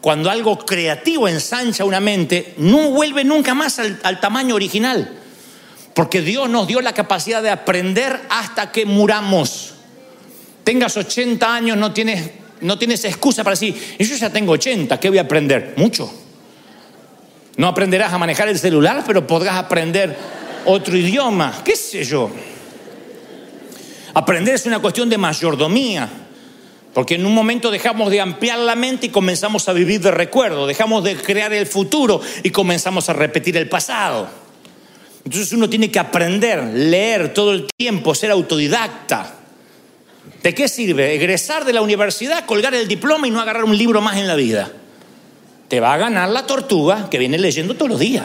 cuando algo creativo ensancha una mente, no vuelve nunca más al, tamaño original. Porque Dios nos dio la capacidad de aprender hasta que muramos. Tengas 80 años, no tienes, no tienes excusa para decir, yo ya tengo 80, ¿qué voy a aprender? Mucho. No aprenderás a manejar el celular, pero podrás aprender otro idioma, qué sé yo. Aprender es una cuestión de mayordomía, porque en un momento dejamos de ampliar la mente y comenzamos a vivir de recuerdo, dejamos de crear el futuro y comenzamos a repetir el pasado. Entonces uno tiene que aprender, leer todo el tiempo, ser autodidacta. ¿De qué sirve? Egresar de la universidad, colgar el diploma y no agarrar un libro más en la vida. Te va a ganar la tortuga que viene leyendo todos los días.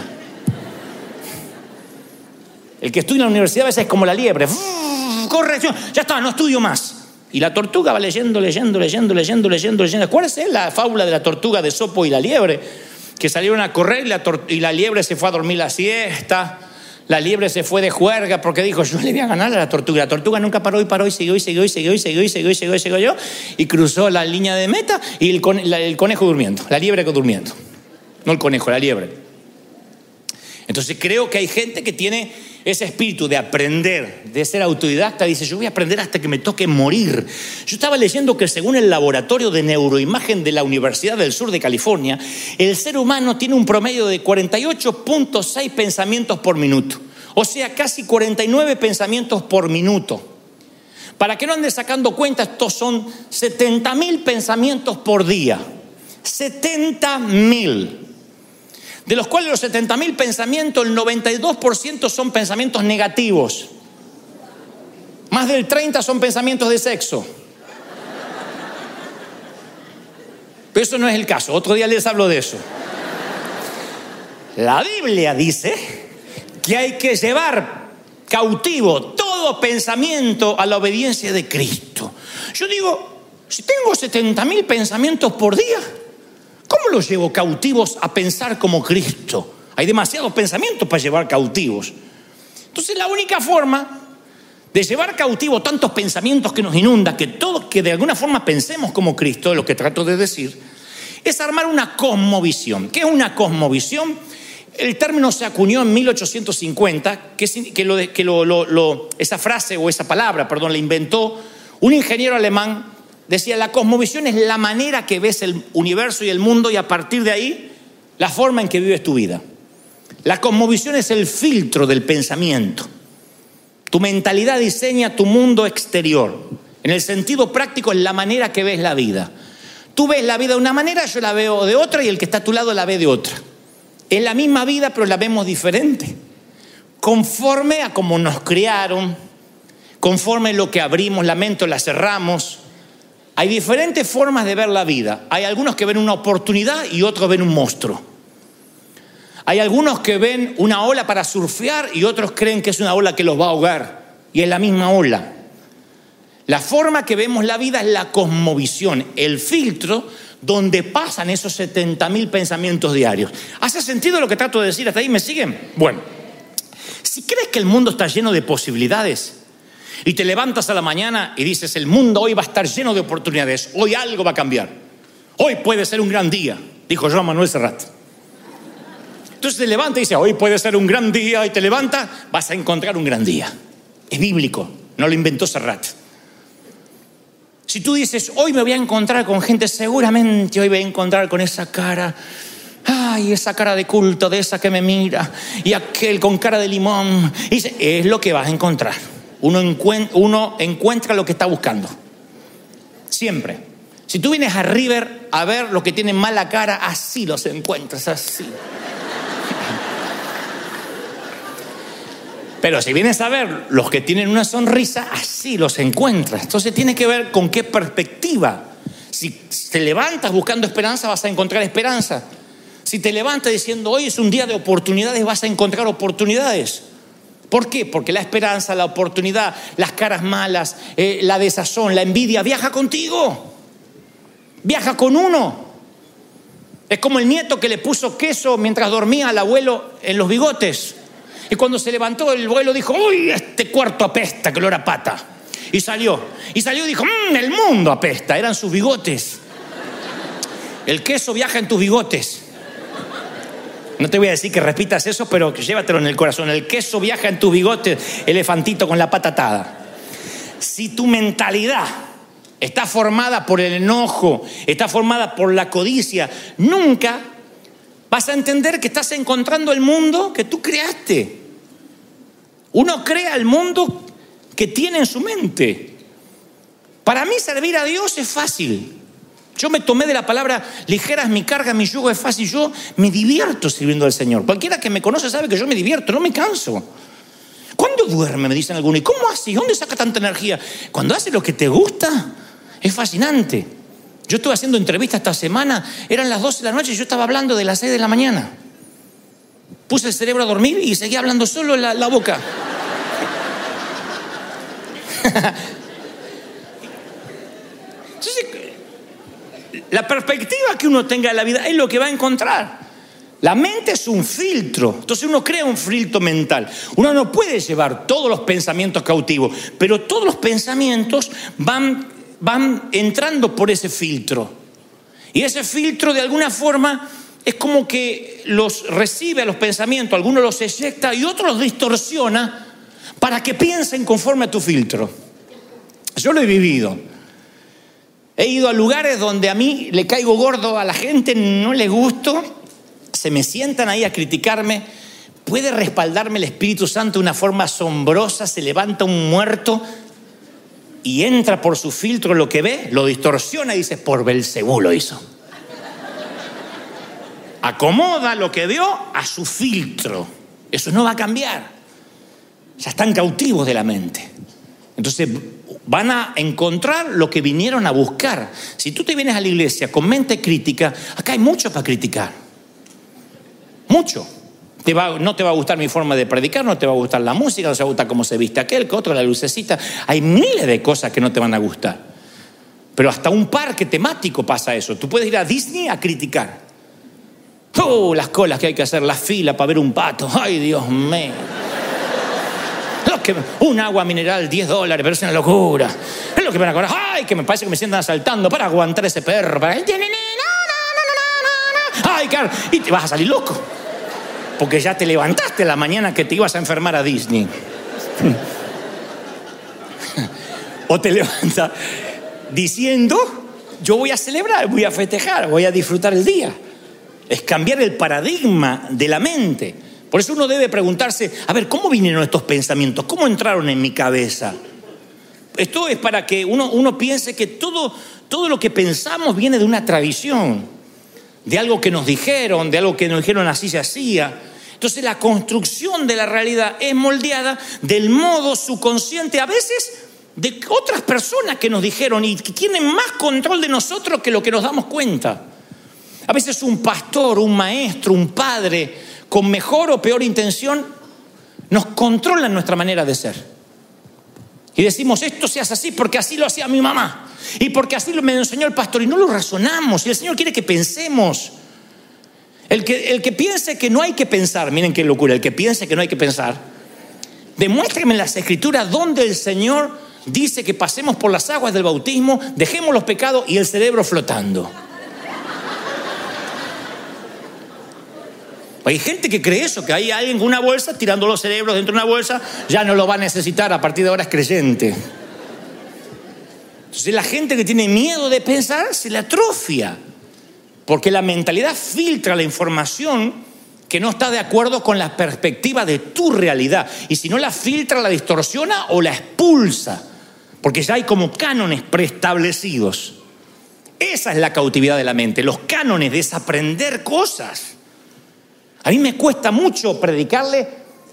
El que estudia en la universidad a veces es como la liebre. Corrección, ya está, no estudio más. Y la tortuga va leyendo, leyendo, leyendo, leyendo, leyendo, leyendo. ¿Cuál es la fábula de la tortuga de Sopo y la liebre? Que salieron a correr y la, y la liebre se fue a dormir la siesta. La liebre se fue de juerga porque dijo, yo le voy a ganar a la tortuga. La tortuga nunca paró y paró y siguió y siguió y siguió y siguió y siguió y siguió y siguió, yo. Y cruzó la línea de meta y el, el conejo durmiendo, la liebre durmiendo. No el conejo, la liebre. Entonces creo que hay gente que tiene ese espíritu de aprender, de ser autodidacta, dice, yo voy a aprender hasta que me toque morir. Yo estaba leyendo que según el laboratorio de neuroimagen de la Universidad del Sur de California, el ser humano tiene un promedio de 48.6 pensamientos por minuto, o sea, casi 49 pensamientos por minuto. Para que no andes sacando cuenta, estos son 70 mil pensamientos por día. 70 mil de los cuales los 70 mil pensamientos, el 92% son pensamientos negativos. Más del 30 son pensamientos de sexo. Pero eso no es el caso. Otro día les hablo de eso. La Biblia dice que hay que llevar cautivo todo pensamiento a la obediencia de Cristo. Yo digo, si tengo 70 mil pensamientos por día, ¿Cómo los llevo cautivos a pensar como Cristo? Hay demasiados pensamientos para llevar cautivos. Entonces la única forma de llevar cautivo tantos pensamientos que nos inunda, que todos, que de alguna forma pensemos como Cristo, lo que trato de decir, es armar una cosmovisión. ¿Qué es una cosmovisión? El término se acuñó en 1850, que, que, esa frase o esa palabra, perdón, la inventó un ingeniero alemán Decía, la cosmovisión es la manera que ves el universo y el mundo y a partir de ahí la forma en que vives tu vida. La cosmovisión es el filtro del pensamiento. Tu mentalidad diseña tu mundo exterior. En el sentido práctico es la manera que ves la vida. Tú ves la vida de una manera, yo la veo de otra y el que está a tu lado la ve de otra. Es la misma vida, pero la vemos diferente. Conforme a cómo nos criaron, conforme a lo que abrimos la mente o la cerramos, hay diferentes formas de ver la vida. Hay algunos que ven una oportunidad y otros ven un monstruo. Hay algunos que ven una ola para surfear y otros creen que es una ola que los va a ahogar. Y es la misma ola. La forma que vemos la vida es la cosmovisión, el filtro donde pasan esos 70 mil pensamientos diarios. ¿Hace sentido lo que trato de decir hasta ahí? ¿Me siguen? Bueno, si crees que el mundo está lleno de posibilidades, y te levantas a la mañana y dices, el mundo hoy va a estar lleno de oportunidades, hoy algo va a cambiar, hoy puede ser un gran día, dijo Joan Manuel Serrat. Entonces te levanta y dice, hoy puede ser un gran día, y te levanta, vas a encontrar un gran día. Es bíblico, no lo inventó Serrat. Si tú dices, hoy me voy a encontrar con gente, seguramente hoy voy a encontrar con esa cara, ay, esa cara de culto, de esa que me mira, y aquel con cara de limón, dice, es lo que vas a encontrar uno, encuentra lo que está buscando. Siempre. Si tú vienes a River a ver lo que tienen mala cara, así los encuentras, así. Pero si vienes a ver los que tienen una sonrisa, así los encuentras. Entonces tiene que ver con qué perspectiva. Si te levantas buscando esperanza, vas a encontrar esperanza. Si te levantas diciendo hoy es un día de oportunidades, vas a encontrar oportunidades. ¿Por qué? Porque la esperanza, la oportunidad, las caras malas, eh, la desazón, la envidia, viaja contigo. Viaja con uno. Es como el nieto que le puso queso mientras dormía al abuelo en los bigotes. Y cuando se levantó el abuelo dijo, uy, este cuarto apesta, que lo era pata. Y salió. Y salió y dijo, mmm, el mundo apesta. Eran sus bigotes. El queso viaja en tus bigotes. No te voy a decir que repitas eso, pero llévatelo en el corazón. El queso viaja en tu bigote, elefantito con la pata atada. Si tu mentalidad está formada por el enojo, está formada por la codicia, nunca vas a entender que estás encontrando el mundo que tú creaste. Uno crea el mundo que tiene en su mente. Para mí servir a Dios es fácil. Yo me tomé de la palabra ligera es mi carga, mi yugo es fácil. Yo me divierto sirviendo al Señor. Cualquiera que me conoce sabe que yo me divierto, no me canso. ¿Cuándo duerme? Me dicen algunos. ¿Y cómo hace? ¿Dónde saca tanta energía? Cuando hace lo que te gusta, es fascinante. Yo estuve haciendo entrevistas esta semana, eran las 12 de la noche y yo estaba hablando de las 6 de la mañana. Puse el cerebro a dormir y seguía hablando solo en la, la boca. La perspectiva que uno tenga de la vida es lo que va a encontrar. La mente es un filtro, entonces uno crea un filtro mental. Uno no puede llevar todos los pensamientos cautivos, pero todos los pensamientos van, van entrando por ese filtro. Y ese filtro de alguna forma es como que los recibe a los pensamientos, algunos los eyecta y otros los distorsiona para que piensen conforme a tu filtro. Yo lo he vivido. He ido a lugares donde a mí le caigo gordo, a la gente no le gusto, se me sientan ahí a criticarme. Puede respaldarme el Espíritu Santo de una forma asombrosa, se levanta un muerto y entra por su filtro lo que ve, lo distorsiona y dice, por Belcebú lo hizo. Acomoda lo que vio a su filtro. Eso no va a cambiar. Ya están cautivos de la mente. Entonces van a encontrar lo que vinieron a buscar. Si tú te vienes a la iglesia con mente crítica, acá hay mucho para criticar. Mucho. no te va a gustar mi forma de predicar, no te va a gustar la música, no te va a gustar cómo se viste aquel, que otro, la lucecita. Hay miles de cosas que no te van a gustar. Pero hasta un parque temático pasa eso. Tú puedes ir a Disney a criticar. Oh, las colas que hay que hacer, la fila para ver un pato. Ay, Dios mío un agua mineral 10 dólares, pero es una locura. Es lo que van a cobrar. Ay, que me parece que me sientan asaltando para aguantar ese perro. Ay, Carlos, y te vas a salir loco. Porque ya te levantaste la mañana que te ibas a enfermar a Disney. o te levantas diciendo, yo voy a celebrar, voy a festejar, voy a disfrutar el día. Es cambiar el paradigma de la mente. Por eso uno debe preguntarse, a ver, ¿cómo vinieron estos pensamientos? ¿Cómo entraron en mi cabeza? Esto es para que uno, uno piense que todo, todo lo que pensamos viene de una tradición, de algo que nos dijeron, de algo que nos dijeron así se hacía. Entonces la construcción de la realidad es moldeada del modo subconsciente, a veces de otras personas que nos dijeron y que tienen más control de nosotros que lo que nos damos cuenta. A veces un pastor, un maestro, un padre, con mejor o peor intención, nos controlan nuestra manera de ser. Y decimos, esto se hace así porque así lo hacía mi mamá. Y porque así me enseñó el pastor. Y no lo razonamos. Y el Señor quiere que pensemos. El que, el que piense que no hay que pensar, miren qué locura, el que piense que no hay que pensar, demuéstrame en las escrituras donde el Señor dice que pasemos por las aguas del bautismo, dejemos los pecados y el cerebro flotando. Hay gente que cree eso, que hay alguien con una bolsa tirando los cerebros dentro de una bolsa, ya no lo va a necesitar, a partir de ahora es creyente. Entonces la gente que tiene miedo de pensar se le atrofia, porque la mentalidad filtra la información que no está de acuerdo con la perspectiva de tu realidad. Y si no la filtra, la distorsiona o la expulsa, porque ya hay como cánones preestablecidos. Esa es la cautividad de la mente, los cánones, desaprender cosas. A mí me cuesta mucho predicarle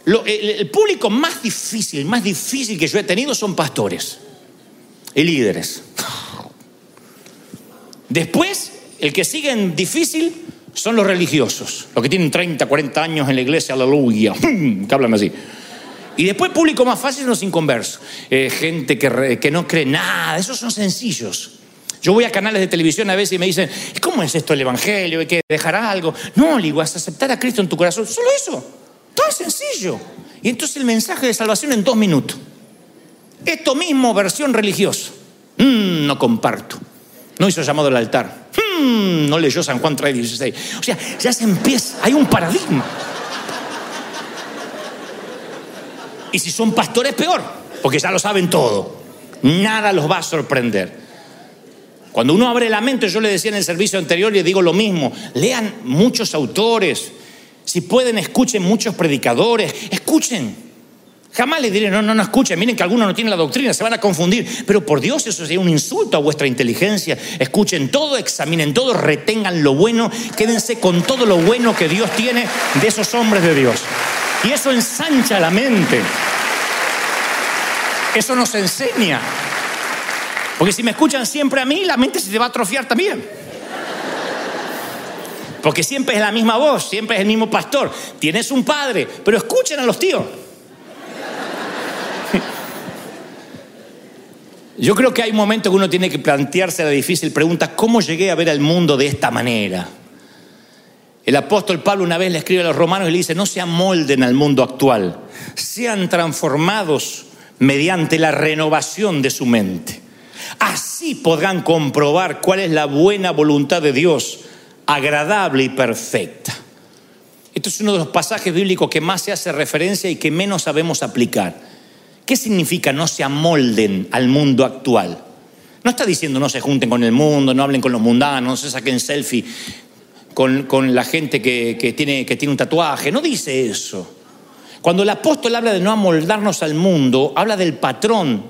el, público más difícil, más difícil que yo he tenido son pastores y líderes. Después, el que sigue en difícil son los religiosos, los que tienen 30, 40 años en la iglesia, aleluya, que hablan así. Y después público más fácil los inconversos, eh, gente que, que no cree nada, esos son sencillos. Yo voy a canales de televisión a veces y me dicen, ¿cómo es esto el Evangelio? ¿Hay que dejar algo? No, digo, vas a aceptar a Cristo en tu corazón. Solo eso. Todo sencillo. Y entonces el mensaje de salvación en dos minutos. Esto mismo, versión religiosa. Mm, no comparto. No hizo llamado al altar. Mm, no leyó San Juan 3:16. O sea, ya se empieza. Hay un paradigma. Y si son pastores, peor. Porque ya lo saben todo. Nada los va a sorprender. Cuando uno abre la mente, yo le decía en el servicio anterior y digo lo mismo, lean muchos autores, si pueden escuchen muchos predicadores, escuchen. Jamás les diré, no, no, no escuchen, miren que algunos no tienen la doctrina, se van a confundir, pero por Dios eso sería un insulto a vuestra inteligencia. Escuchen todo, examinen todo, retengan lo bueno, quédense con todo lo bueno que Dios tiene de esos hombres de Dios. Y eso ensancha la mente. Eso nos enseña. Porque si me escuchan siempre a mí, la mente se te va a atrofiar también. Porque siempre es la misma voz, siempre es el mismo pastor. Tienes un padre, pero escuchen a los tíos. Yo creo que hay un momento que uno tiene que plantearse la difícil pregunta, ¿cómo llegué a ver el mundo de esta manera? El apóstol Pablo una vez le escribe a los romanos y le dice, no se amolden al mundo actual, sean transformados mediante la renovación de su mente. Así podrán comprobar cuál es la buena voluntad de Dios, agradable y perfecta. Esto es uno de los pasajes bíblicos que más se hace referencia y que menos sabemos aplicar. ¿Qué significa no se amolden al mundo actual? No está diciendo no se junten con el mundo, no hablen con los mundanos, no se saquen selfie con, la gente que, tiene, que tiene un tatuaje. No dice eso. Cuando el apóstol habla de no amoldarnos al mundo, habla del patrón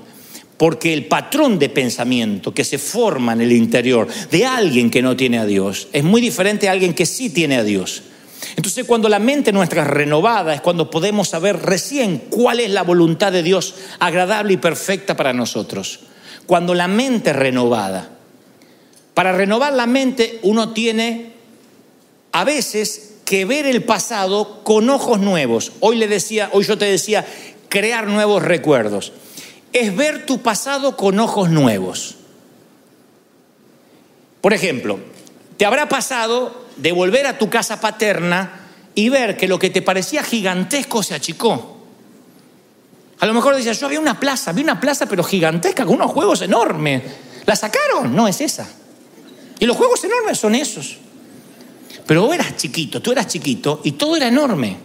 porque el patrón de pensamiento que se forma en el interior de alguien que no tiene a Dios es muy diferente a alguien que sí tiene a Dios. Entonces cuando la mente nuestra es renovada es cuando podemos saber recién cuál es la voluntad de Dios agradable y perfecta para nosotros. Cuando la mente es renovada. Para renovar la mente uno tiene a veces que ver el pasado con ojos nuevos. Hoy le decía, hoy yo te decía, crear nuevos recuerdos es ver tu pasado con ojos nuevos. Por ejemplo, te habrá pasado de volver a tu casa paterna y ver que lo que te parecía gigantesco se achicó. A lo mejor decías, yo había una plaza, vi una plaza pero gigantesca, con unos juegos enormes. ¿La sacaron? No es esa. Y los juegos enormes son esos. Pero vos eras chiquito, tú eras chiquito y todo era enorme.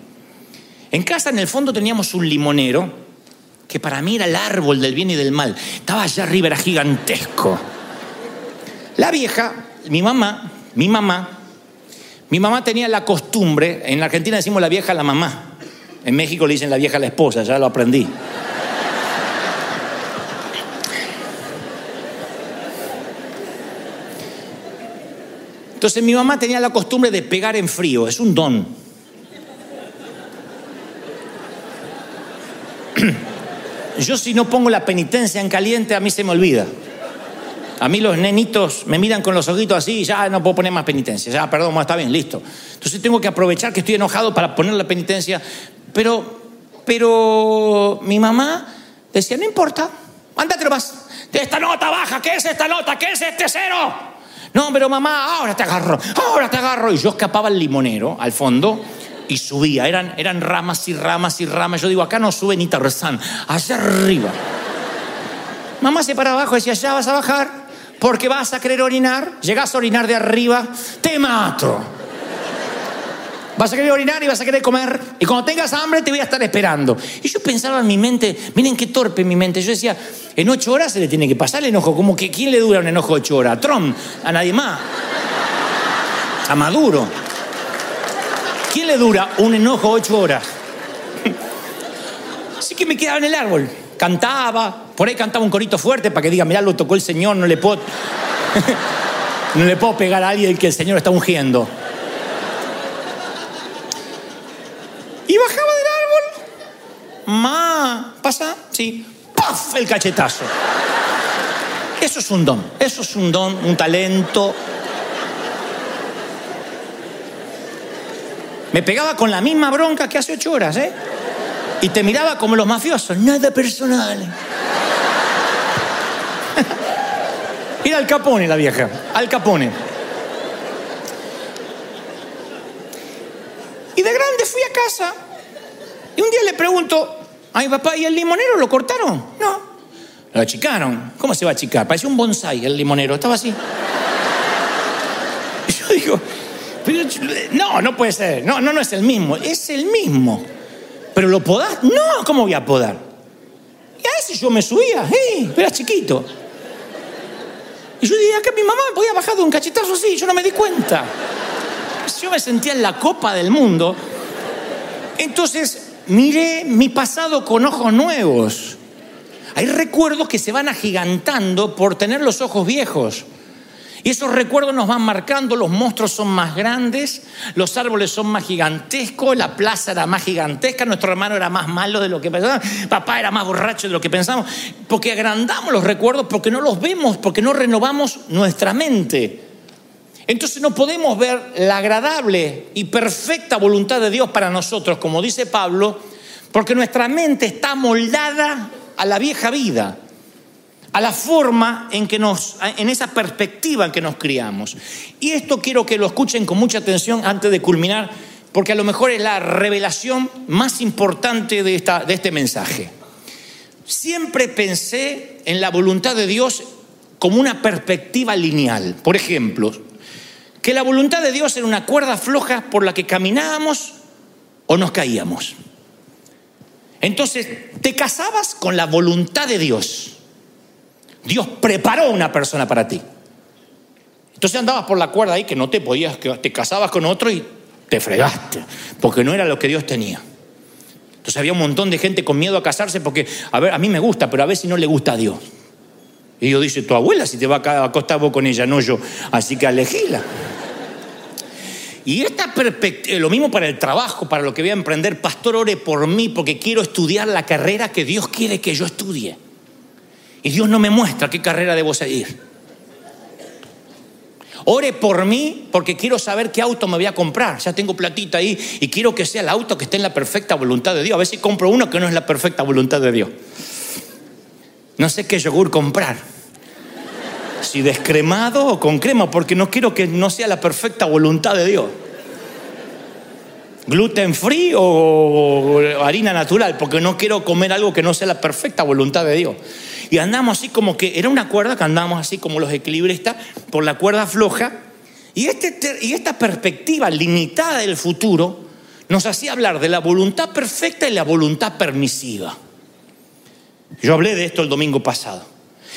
En casa en el fondo teníamos un limonero que para mí era el árbol del bien y del mal. Estaba allá arriba, era gigantesco. La vieja, mi mamá, mi mamá, mi mamá tenía la costumbre, en la Argentina decimos la vieja la mamá, en México le dicen la vieja la esposa, ya lo aprendí. Entonces mi mamá tenía la costumbre de pegar en frío, es un don. Yo si no pongo la penitencia en caliente, a mí se me olvida. A mí los nenitos me miran con los ojitos así y ya no puedo poner más penitencia. Ya, perdón, está bien, listo. Entonces tengo que aprovechar que estoy enojado para poner la penitencia. Pero, pero mi mamá decía, no importa, ándate más. De esta nota baja, ¿qué es esta nota? ¿Qué es este cero? No, pero mamá, ahora te agarro, ahora te agarro. Y yo escapaba al limonero, al fondo, y subía. Eran, ramas y ramas y ramas. Yo digo, acá no sube ni Tarzán, allá arriba. Mamá se para abajo y decía, ya vas a bajar porque vas a querer orinar. Llegas a orinar de arriba, te mato. Vas a querer orinar y vas a querer comer. Y cuando tengas hambre te voy a estar esperando. Y yo pensaba en mi mente, miren qué torpe mi mente. Yo decía, en ocho horas se le tiene que pasar el enojo. Como que, ¿quién le dura un enojo ocho horas? ¿A Trump? ¿A nadie más? ¿A Maduro? ¿Quién le dura un enojo ocho horas? Así que me quedaba en el árbol. Cantaba, por ahí cantaba un corito fuerte para que diga, mirá, lo tocó el Señor, no le puedo. no le puedo pegar a alguien que el Señor está ungiendo. Y bajaba del árbol pasa, sí, ¡paf! El cachetazo. Eso es un don, eso es un don, un talento. Me pegaba con la misma bronca que hace ocho horas, ¿eh? Y te miraba como los mafiosos, nada personal. Era al capone la vieja, al capone. Y de grande fui a casa y un día le pregunto a mi papá, ¿y el limonero lo cortaron? No. Lo achicaron. ¿Cómo se va a achicar? Parecía un bonsai el limonero, estaba así. Y yo digo, no, no puede ser. No, no, no es el mismo. Es el mismo. ¿Pero lo podás? No, ¿cómo voy a podar? Y a ese yo me subía, ¿eh? Era chiquito. Y yo dije, que mi mamá podía bajar de un cachetazo así, yo no me di cuenta. Yo me sentía en la copa del mundo. Entonces, miré mi pasado con ojos nuevos. Hay recuerdos que se van agigantando por tener los ojos viejos. Y esos recuerdos nos van marcando, los monstruos son más grandes, los árboles son más gigantescos, la plaza era más gigantesca, nuestro hermano era más malo de lo que pensábamos, papá era más borracho de lo que pensamos, porque agrandamos los recuerdos, porque no los vemos, porque no renovamos nuestra mente. Entonces no podemos ver la agradable y perfecta voluntad de Dios para nosotros, como dice Pablo, porque nuestra mente está moldada a la vieja vida a la forma en que nos, en esa perspectiva en que nos criamos. Y esto quiero que lo escuchen con mucha atención antes de culminar, porque a lo mejor es la revelación más importante de, esta, de este mensaje. Siempre pensé en la voluntad de Dios como una perspectiva lineal. Por ejemplo, que la voluntad de Dios era una cuerda floja por la que caminábamos o nos caíamos. Entonces, te casabas con la voluntad de Dios Dios preparó una persona para ti. Entonces andabas por la cuerda ahí que no te podías, que te casabas con otro y te fregaste, porque no era lo que Dios tenía. Entonces había un montón de gente con miedo a casarse porque, a ver, a mí me gusta, pero a ver si no le gusta a Dios. Y Dios dice, tu abuela si te va a acostar vos con ella, no yo. Así que elegíla. Y esta perspectiva, lo mismo para el trabajo, para lo que voy a emprender, pastor, ore por mí porque quiero estudiar la carrera que Dios quiere que yo estudie. Y Dios no me muestra qué carrera debo seguir. Ore por mí porque quiero saber qué auto me voy a comprar. Ya tengo platita ahí y quiero que sea el auto que esté en la perfecta voluntad de Dios. A ver si compro uno que no es la perfecta voluntad de Dios. No sé qué yogur comprar. Si descremado o con crema, porque no quiero que no sea la perfecta voluntad de Dios. Gluten free o harina natural, porque no quiero comer algo que no sea la perfecta voluntad de Dios. Y andamos así como que era una cuerda que andamos así como los equilibristas por la cuerda floja. Y, este, y esta perspectiva limitada del futuro nos hacía hablar de la voluntad perfecta y la voluntad permisiva. Yo hablé de esto el domingo pasado.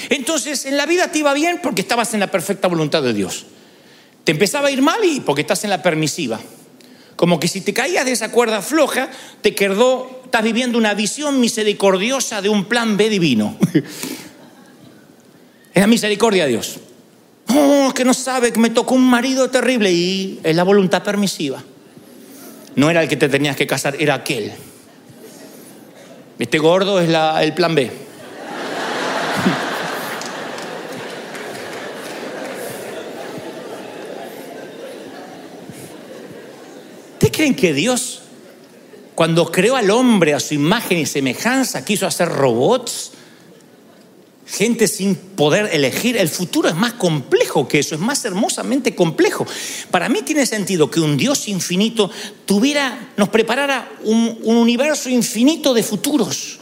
Entonces, en la vida te iba bien porque estabas en la perfecta voluntad de Dios. Te empezaba a ir mal y porque estás en la permisiva. Como que si te caías de esa cuerda floja, te quedó, estás viviendo una visión misericordiosa de un plan B divino. es la misericordia de Dios. Oh, que no sabe que me tocó un marido terrible y es la voluntad permisiva. No era el que te tenías que casar, era aquel. Este gordo es el plan B. que Dios, cuando creó al hombre a su imagen y semejanza, quiso hacer robots? Gente sin poder elegir. El futuro es más complejo que eso, es más hermosamente complejo. Para mí tiene sentido que un Dios infinito tuviera, nos preparara un, un universo infinito de futuros.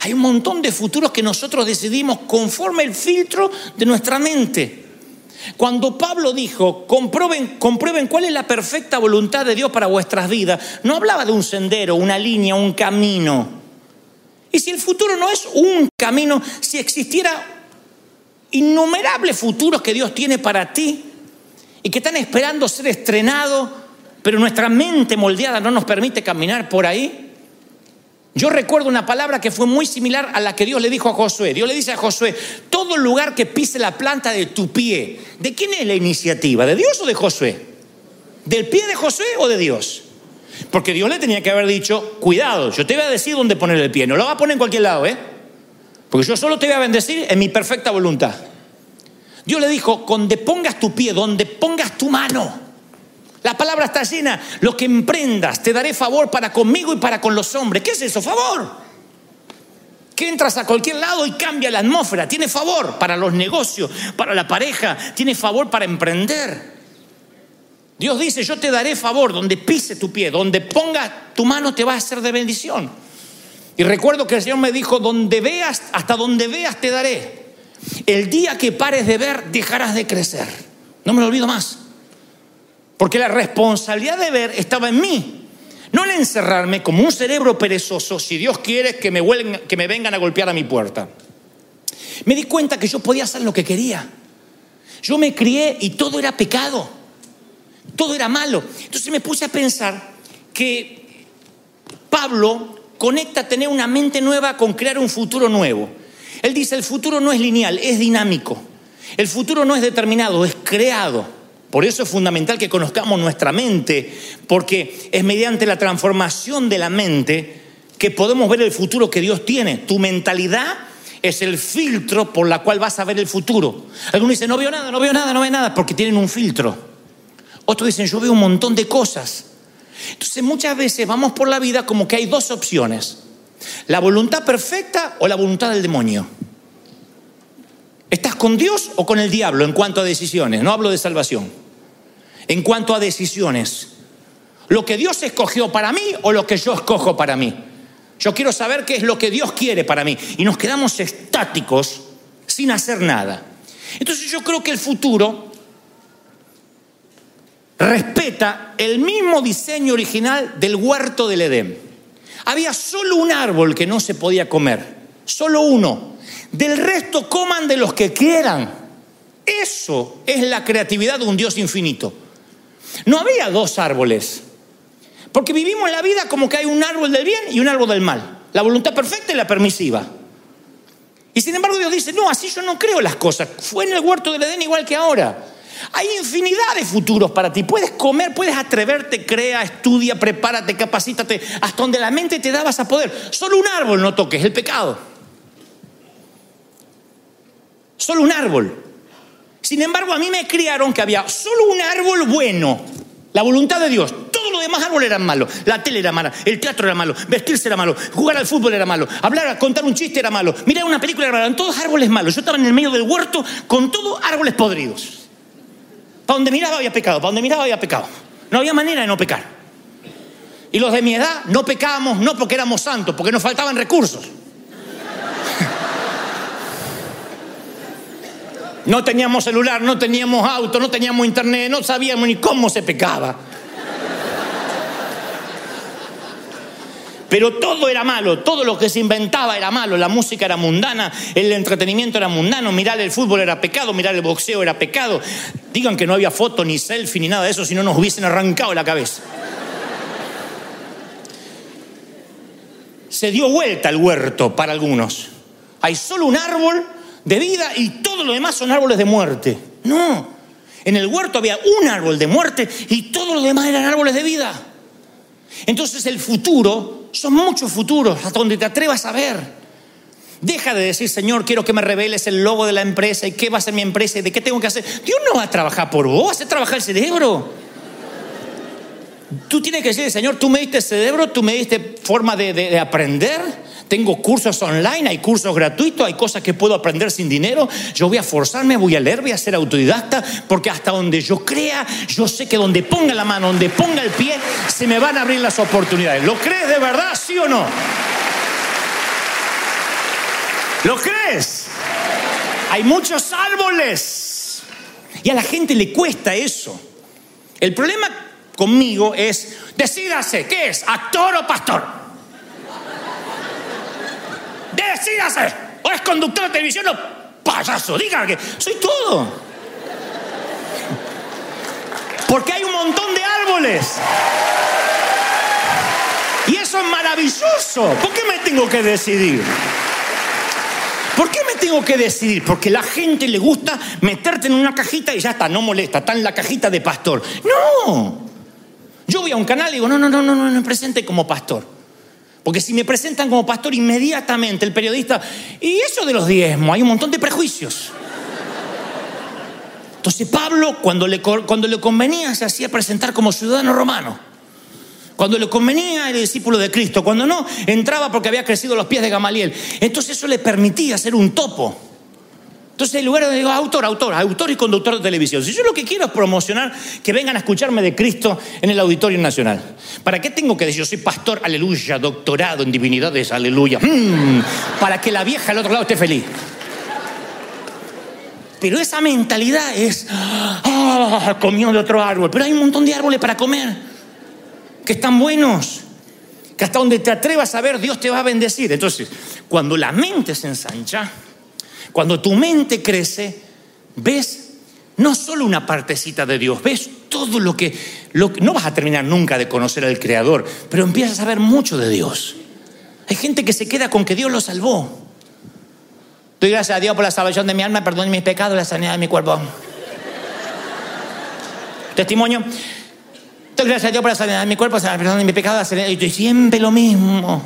Hay un montón de futuros que nosotros decidimos conforme el filtro de nuestra mente. Cuando Pablo dijo, comprueben, comprueben cuál es la perfecta voluntad de Dios para vuestras vidas, no hablaba de un sendero, una línea, un camino. Y si el futuro no es un camino, si existiera innumerables futuros que Dios tiene para ti y que están esperando ser estrenados, pero nuestra mente moldeada no nos permite caminar por ahí, yo recuerdo una palabra que fue muy similar a la que Dios le dijo a Josué. Dios le dice a Josué, todo lugar que pise la planta de tu pie, ¿de quién es la iniciativa? ¿De Dios o de Josué? ¿Del pie de Josué o de Dios? Porque Dios le tenía que haber dicho, cuidado, yo te voy a decir dónde poner el pie, no lo va a poner en cualquier lado, ¿eh? Porque yo solo te voy a bendecir en mi perfecta voluntad. Dios le dijo, donde pongas tu pie, donde pongas tu mano. La palabra está llena, lo que emprendas, te daré favor para conmigo y para con los hombres. ¿Qué es eso? Favor. Que entras a cualquier lado y cambia la atmósfera. Tiene favor para los negocios, para la pareja, tiene favor para emprender. Dios dice, yo te daré favor donde pise tu pie, donde ponga tu mano te va a ser de bendición. Y recuerdo que el Señor me dijo, donde veas, hasta donde veas te daré. El día que pares de ver, dejarás de crecer. No me lo olvido más. Porque la responsabilidad de ver estaba en mí. No en encerrarme como un cerebro perezoso si Dios quiere que me, que me vengan a golpear a mi puerta. Me di cuenta que yo podía hacer lo que quería. Yo me crié y todo era pecado todo era malo. Entonces me puse a pensar que Pablo conecta tener una mente nueva con crear un futuro nuevo. Él dice, el futuro no es lineal, es dinámico. El futuro no es determinado, es creado. Por eso es fundamental que conozcamos nuestra mente, porque es mediante la transformación de la mente que podemos ver el futuro que Dios tiene. Tu mentalidad es el filtro por la cual vas a ver el futuro. Algunos dicen, no veo nada, no veo nada, no veo nada, porque tienen un filtro. Otros dicen, yo veo un montón de cosas. Entonces muchas veces vamos por la vida como que hay dos opciones. La voluntad perfecta o la voluntad del demonio. ¿Estás con Dios o con el diablo en cuanto a decisiones? No hablo de salvación. En cuanto a decisiones. ¿Lo que Dios escogió para mí o lo que yo escojo para mí? Yo quiero saber qué es lo que Dios quiere para mí. Y nos quedamos estáticos sin hacer nada. Entonces yo creo que el futuro respeta el mismo diseño original del huerto del Edén. Había solo un árbol que no se podía comer, solo uno. Del resto coman de los que quieran. Eso es la creatividad de un Dios infinito. No había dos árboles, porque vivimos la vida como que hay un árbol del bien y un árbol del mal, la voluntad perfecta y la permisiva. Y sin embargo Dios dice, no, así yo no creo las cosas. Fue en el huerto del Edén igual que ahora. Hay infinidad de futuros para ti. Puedes comer, puedes atreverte, crea, estudia, prepárate, capacítate. Hasta donde la mente te da vas a poder. Solo un árbol no toques, el pecado. Solo un árbol. Sin embargo, a mí me criaron que había solo un árbol bueno. La voluntad de Dios. Todos los demás árboles eran malos. La tele era mala, el teatro era malo, vestirse era malo, jugar al fútbol era malo, hablar, contar un chiste era malo, mirar una película era malo. Eran todos árboles malos. Yo estaba en el medio del huerto con todos árboles podridos. Para donde miraba había pecado, para donde miraba había pecado. No había manera de no pecar. Y los de mi edad no pecábamos no porque éramos santos, porque nos faltaban recursos. No teníamos celular, no teníamos auto, no teníamos internet, no sabíamos ni cómo se pecaba. Pero todo era malo, todo lo que se inventaba era malo, la música era mundana, el entretenimiento era mundano, mirar el fútbol era pecado, mirar el boxeo era pecado. Digan que no había foto, ni selfie, ni nada de eso, si no nos hubiesen arrancado la cabeza. Se dio vuelta el huerto para algunos. Hay solo un árbol de vida y todo lo demás son árboles de muerte. No, en el huerto había un árbol de muerte y todo lo demás eran árboles de vida. Entonces el futuro son muchos futuros hasta donde te atrevas a ver. Deja de decir, Señor, quiero que me reveles el logo de la empresa y qué va a ser mi empresa y de qué tengo que hacer. Dios no va a trabajar por vos, hace trabajar el cerebro. Tú tienes que decir, Señor, tú me diste cerebro, tú me diste forma de aprender. Tengo cursos online, hay cursos gratuitos, hay cosas que puedo aprender sin dinero. Yo voy a forzarme, voy a leer, voy a ser autodidacta, porque hasta donde yo crea, yo sé que donde ponga la mano, donde ponga el pie, se me van a abrir las oportunidades. ¿Lo crees de verdad, sí o no? ¿Lo crees? Hay muchos árboles y a la gente le cuesta eso. El problema conmigo es, decídase, ¿qué es? ¿Actor o pastor? Decídase. O es conductor de televisión o payaso. Diga que soy todo. Porque hay un montón de árboles. Y eso es maravilloso. ¿Por qué me tengo que decidir? ¿Por qué me tengo que decidir? Porque la gente le gusta meterte en una cajita y ya está, no molesta, está en la cajita de pastor. No. Yo voy a un canal y digo, no, no, no, no, no me presente como pastor. Porque si me presentan como pastor inmediatamente el periodista, y eso de los diezmos, hay un montón de prejuicios. Entonces Pablo, cuando le, cuando le convenía, se hacía presentar como ciudadano romano. Cuando le convenía, era discípulo de Cristo. Cuando no, entraba porque había crecido los pies de Gamaliel. Entonces eso le permitía ser un topo. Entonces, en lugar de digo, autor, autor, autor y conductor de televisión. Si yo lo que quiero es promocionar que vengan a escucharme de Cristo en el Auditorio Nacional. ¿Para qué tengo que decir, yo soy pastor, aleluya, doctorado en divinidades, aleluya? Mm, para que la vieja al otro lado esté feliz. Pero esa mentalidad es, ah, comió de otro árbol. Pero hay un montón de árboles para comer que están buenos, que hasta donde te atrevas a ver, Dios te va a bendecir. Entonces, cuando la mente se ensancha, cuando tu mente crece, ves no solo una partecita de Dios, ves todo lo que, lo que, no vas a terminar nunca de conocer al Creador, pero empiezas a ver mucho de Dios. Hay gente que se queda con que Dios lo salvó. Doy gracias a Dios por la salvación de mi alma, perdón mis pecados, la sanidad de mi cuerpo. Testimonio. Doy gracias a Dios por la sanidad de mi cuerpo, la perdón de mi pecado, la sanidad. Y siempre lo mismo.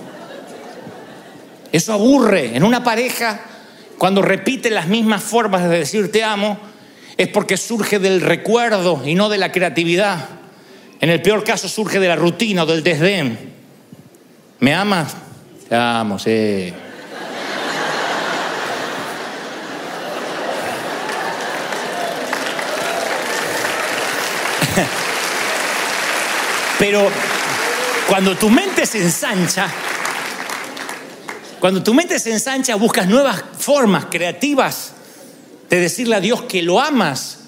Eso aburre. En una pareja, cuando repite las mismas formas de decir te amo, es porque surge del recuerdo y no de la creatividad. En el peor caso surge de la rutina o del desdén. ¿Me amas? Te amo, sí. Pero cuando tu mente se ensancha, cuando tu mente se ensancha, buscas nuevas formas creativas de decirle a Dios que lo amas.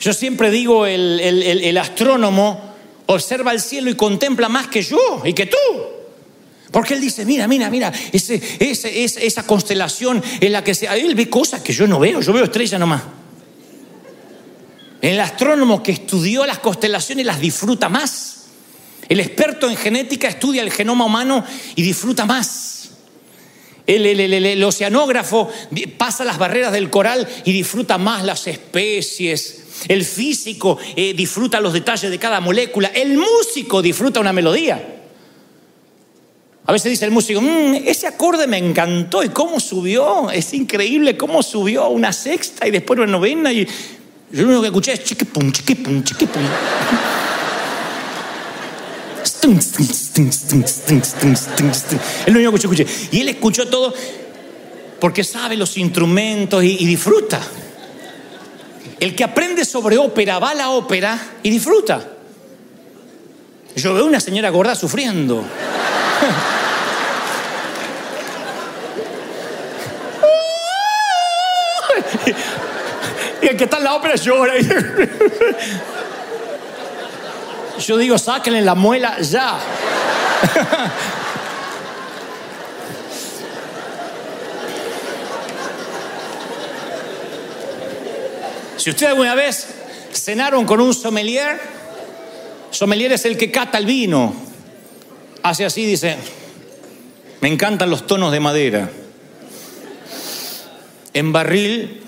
Yo siempre digo, el, astrónomo observa el cielo y contempla más que yo y que tú. Porque él dice, mira, mira, mira, ese, esa constelación en la que se, él ve cosas que yo no veo, yo veo estrellas nomás. El astrónomo que estudió las constelaciones las disfruta más. El experto en genética estudia el genoma humano y disfruta más. El, oceanógrafo pasa las barreras del coral y disfruta más las especies. El físico eh, disfruta los detalles de cada molécula. El músico disfruta una melodía. A veces dice el músico, mm, ese acorde me encantó y cómo subió, es increíble cómo subió una sexta y después una novena y yo lo único que escuché es chiquipum, chiquipum, chiquipum. Es lo único que escuché. Y él escuchó todo porque sabe los instrumentos y, y disfruta. El que aprende sobre ópera va a la ópera y disfruta. Yo veo una señora gorda sufriendo. Y el que está en la ópera llora. Yo digo, sáquenle la muela ya. Si usted alguna vez cenaron con un sommelier, sommelier es el que cata el vino. Hace así, dice, me encantan los tonos de madera. En barril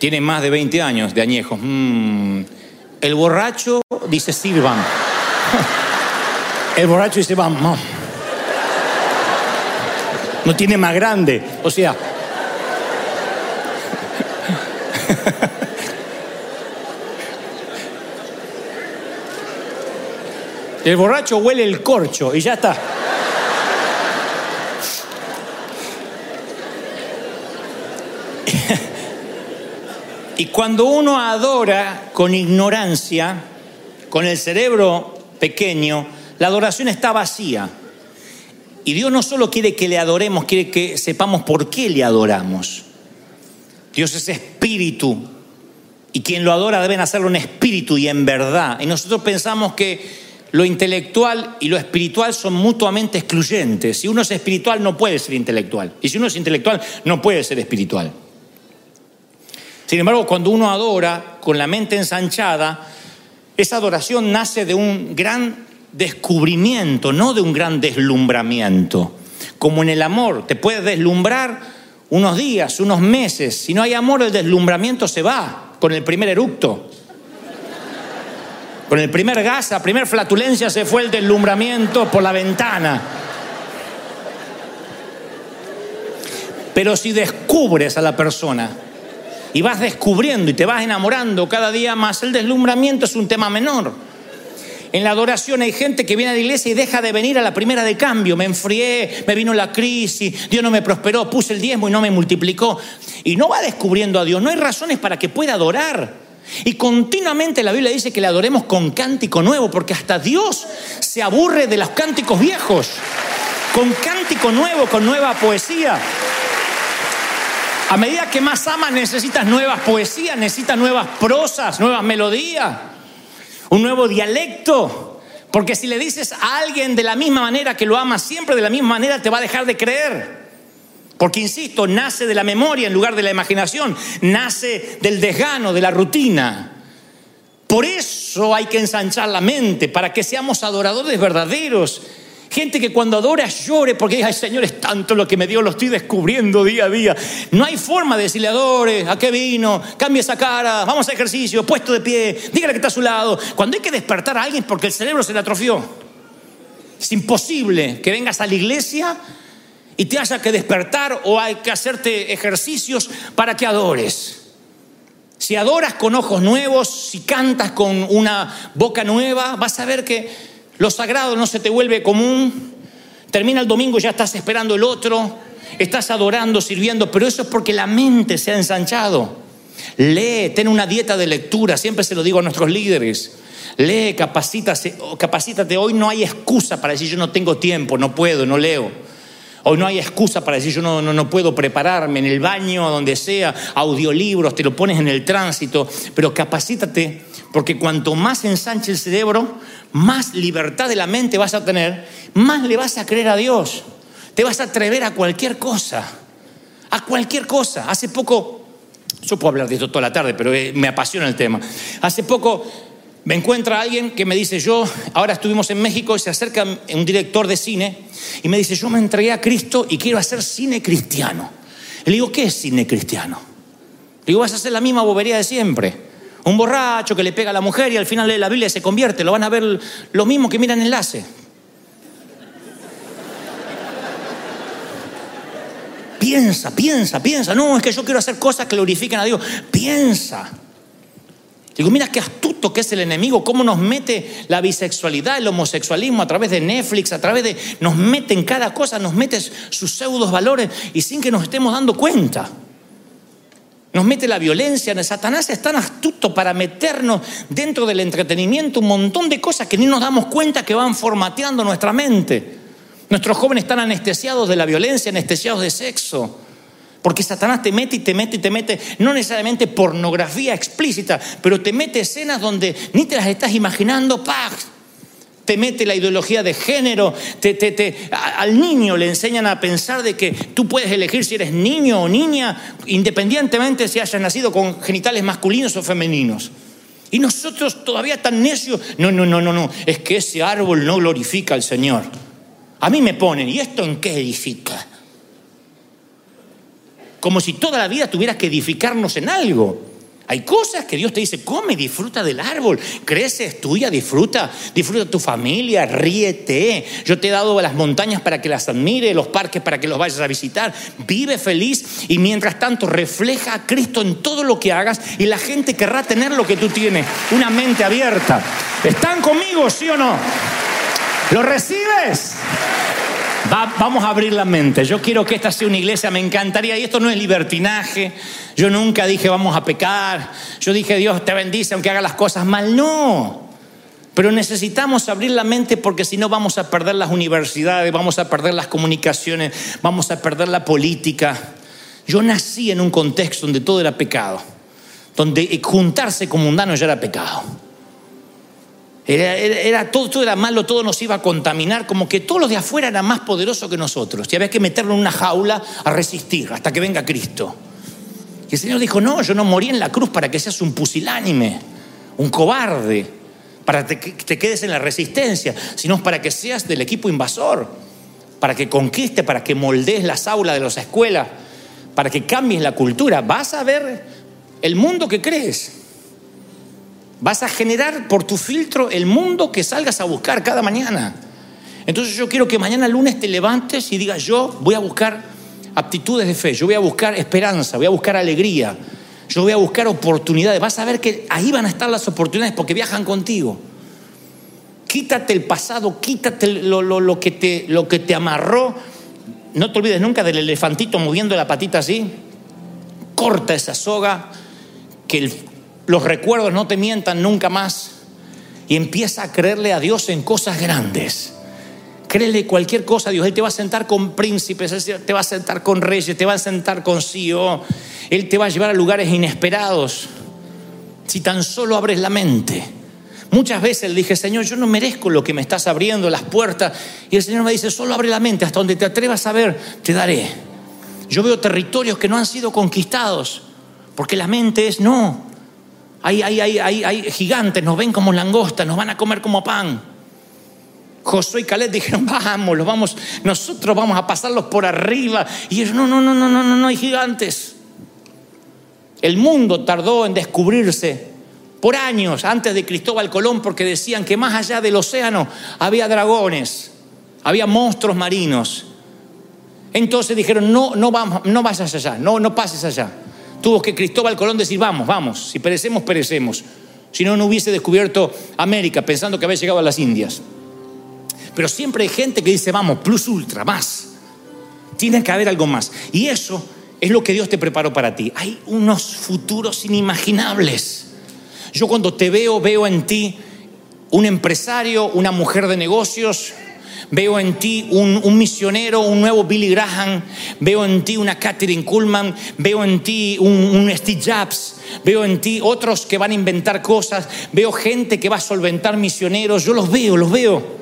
tiene más de 20 años de añejo. Mm. El borracho dice sirvan. El borracho dice vamos. No tiene más grande. O sea. El borracho huele el corcho y ya está. Y cuando uno adora con ignorancia, con el cerebro pequeño, la adoración está vacía. Y Dios no solo quiere que le adoremos, quiere que sepamos por qué le adoramos. Dios es espíritu y quien lo adora deben hacerlo en espíritu y en verdad. Y nosotros pensamos que lo intelectual y lo espiritual son mutuamente excluyentes. Si uno es espiritual no puede ser intelectual. Y si uno es intelectual no puede ser espiritual. Sin embargo, cuando uno adora con la mente ensanchada, esa adoración nace de un gran descubrimiento, no de un gran deslumbramiento. Como en el amor, te puedes deslumbrar unos días, unos meses. Si no hay amor, el deslumbramiento se va con el primer eructo. Con el primer gas, la primera flatulencia se fue el deslumbramiento por la ventana. Pero si descubres a la persona y vas descubriendo y te vas enamorando cada día más, el deslumbramiento es un tema menor. En la adoración hay gente que viene a la iglesia y deja de venir a la primera de cambio. Me enfrié, me vino la crisis, Dios no me prosperó, puse el diezmo y no me multiplicó. Y no va descubriendo a Dios, no hay razones para que pueda adorar. Y continuamente la Biblia dice que le adoremos con cántico nuevo, porque hasta Dios se aburre de los cánticos viejos. Con cántico nuevo, con nueva poesía. A medida que más amas necesitas nuevas poesías, necesitas nuevas prosas, nuevas melodías, un nuevo dialecto. Porque si le dices a alguien de la misma manera que lo amas siempre de la misma manera, te va a dejar de creer. Porque, insisto, nace de la memoria en lugar de la imaginación, nace del desgano, de la rutina. Por eso hay que ensanchar la mente, para que seamos adoradores verdaderos Gente que cuando adora llore porque dice, ay Señor, es tanto lo que me dio, lo estoy descubriendo día a día. No hay forma de decirle, adore, ¿a qué vino? Cambia esa cara, vamos a ejercicio, puesto de pie, dígale que está a su lado. Cuando hay que despertar a alguien porque el cerebro se le atrofió. Es imposible que vengas a la iglesia y te haya que despertar o hay que hacerte ejercicios para que adores. Si adoras con ojos nuevos, si cantas con una boca nueva, vas a ver que lo sagrado no se te vuelve común. Termina el domingo y ya estás esperando el otro. Estás adorando, sirviendo, pero eso es porque la mente se ha ensanchado. Lee, ten una dieta de lectura, siempre se lo digo a nuestros líderes. Lee, capacítate, capacítate. Hoy no hay excusa para decir yo no tengo tiempo, no puedo, no leo. Hoy no hay excusa para decir yo no, no, no, puedo prepararme en el baño, donde sea, audiolibros, te lo pones en el tránsito, pero capacítate porque cuanto más ensanche el cerebro, más libertad de la mente vas a tener, más le vas a creer a Dios. Te vas a atrever a cualquier cosa. A cualquier cosa. Hace poco, yo puedo hablar de esto toda la tarde, pero eh, me apasiona el tema. Hace poco me encuentra alguien que me dice, yo, ahora estuvimos en México y se acerca un director de cine y me dice, yo me entregué a Cristo y quiero hacer cine cristiano. Le digo, ¿qué es cine cristiano? Le digo, vas a hacer la misma bobería de siempre. Un borracho que le pega a la mujer y al final lee la Biblia y se convierte. Lo van a ver lo mismo que miran enlace. Piensa, piensa, piensa. No, es que yo quiero hacer cosas que glorifiquen a Dios. Piensa. Digo, mira qué astuto que es el enemigo, cómo nos mete la bisexualidad, el homosexualismo a través de Netflix, a través de... Nos mete en cada cosa, nos mete sus pseudos valores y sin que nos estemos dando cuenta. Nos mete la violencia. Satanás es tan astuto para meternos dentro del entretenimiento un montón de cosas que ni nos damos cuenta que van formateando nuestra mente. Nuestros jóvenes están anestesiados de la violencia, anestesiados de sexo. Porque Satanás te mete y te mete y te mete, no necesariamente pornografía explícita, pero te mete escenas donde ni te las estás imaginando, ¡pah! te mete la ideología de género, te, al niño le enseñan a pensar de que tú puedes elegir si eres niño o niña, independientemente si hayas nacido con genitales masculinos o femeninos. Y nosotros todavía tan necios, no, no, no, no, no, es que ese árbol no glorifica al Señor. A mí me ponen, ¿y esto en qué edifica? Como si toda la vida tuvieras que edificarnos en algo. Hay cosas que Dios te dice, come, disfruta del árbol, crece, es tuya, disfruta, disfruta tu familia, ríete. Yo te he dado las montañas para que las admire, los parques para que los vayas a visitar. Vive feliz y mientras tanto refleja a Cristo en todo lo que hagas y la gente querrá tener lo que tú tienes, una mente abierta. ¿Están conmigo, sí o no? ¿Lo recibes? Vamos a abrir la mente. Yo quiero que esta sea una iglesia, me encantaría. Y esto no es libertinaje. Yo nunca dije vamos a pecar. Yo dije Dios te bendice aunque haga las cosas mal. No. Pero necesitamos abrir la mente porque si no vamos a perder las universidades, vamos a perder las comunicaciones, vamos a perder la política. Yo nací en un contexto donde todo era pecado, donde juntarse con mundanos ya era pecado. Era, todo, todo, era malo, todo nos iba a contaminar, como que todos los de afuera eran más poderosos que nosotros. Y había que meterlo en una jaula a resistir hasta que venga Cristo. Y el Señor dijo, no, yo no morí en la cruz para que seas un pusilánime, un cobarde, para que te quedes en la resistencia, sino para que seas del equipo invasor, para que conquiste, para que moldees las aulas de las escuelas, para que cambies la cultura. Vas a ver el mundo que crees. Vas a generar por tu filtro el mundo que salgas a buscar cada mañana. Entonces yo quiero que mañana lunes te levantes y digas, yo voy a buscar aptitudes de fe, yo voy a buscar esperanza, voy a buscar alegría, yo voy a buscar oportunidades. Vas a ver que ahí van a estar las oportunidades porque viajan contigo. Quítate el pasado, quítate lo, que, te, lo que te amarró. No te olvides nunca del elefantito moviendo la patita así. Corta esa soga, que los recuerdos no te mientan nunca más. Y empieza a creerle a Dios en cosas grandes. Créele cualquier cosa a Dios. Él te va a sentar con príncipes, te va a sentar con reyes, te va a sentar con CEO. Él te va a llevar a lugares inesperados. Si tan solo abres la mente. Muchas veces le dije, Señor, yo no merezco lo que me estás abriendo, las puertas. Y el Señor me dice, solo abre la mente, hasta donde te atrevas a ver, te daré. Yo veo territorios que no han sido conquistados, porque la mente es, no, hay, hay, hay, hay, gigantes, nos ven como langostas, nos van a comer como pan. Josué y Caleb dijeron, vamos, los vamos, nosotros vamos a pasarlos por arriba. Y ellos, no, no, no, no, no, no, no hay gigantes. El mundo tardó en descubrirse por años antes de Cristóbal Colón porque decían que más allá del océano había dragones, había monstruos marinos. Entonces dijeron, no, no, vamos, no vayas allá, no, no pases allá. Tuvo que Cristóbal Colón decir, vamos, vamos, si perecemos, perecemos. Si no, no hubiese descubierto América pensando que había llegado a las Indias. Pero siempre hay gente que dice, vamos, plus ultra, más. Tiene que haber algo más. Y eso es lo que Dios te preparó para ti. Hay unos futuros inimaginables. Yo cuando te veo, veo en ti un empresario, una mujer de negocios, veo en ti un, misionero, un nuevo Billy Graham, veo en ti una Catherine Kuhlman, veo en ti un, un Steve Jobs, veo en ti otros que van a inventar cosas, veo gente que va a solventar misioneros, yo los veo, los veo.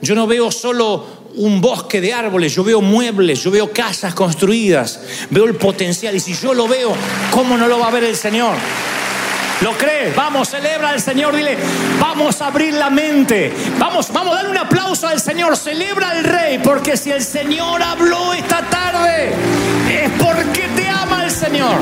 Yo no veo solo un bosque de árboles, yo veo muebles, yo veo casas construidas, veo el potencial. Y si yo lo veo, ¿cómo no lo va a ver el Señor? ¿Lo crees? Vamos, celebra al Señor, dile, vamos a abrir la mente. Vamos, vamos a darle un aplauso al Señor, celebra al Rey, porque si el Señor habló esta tarde, es porque te ama el Señor.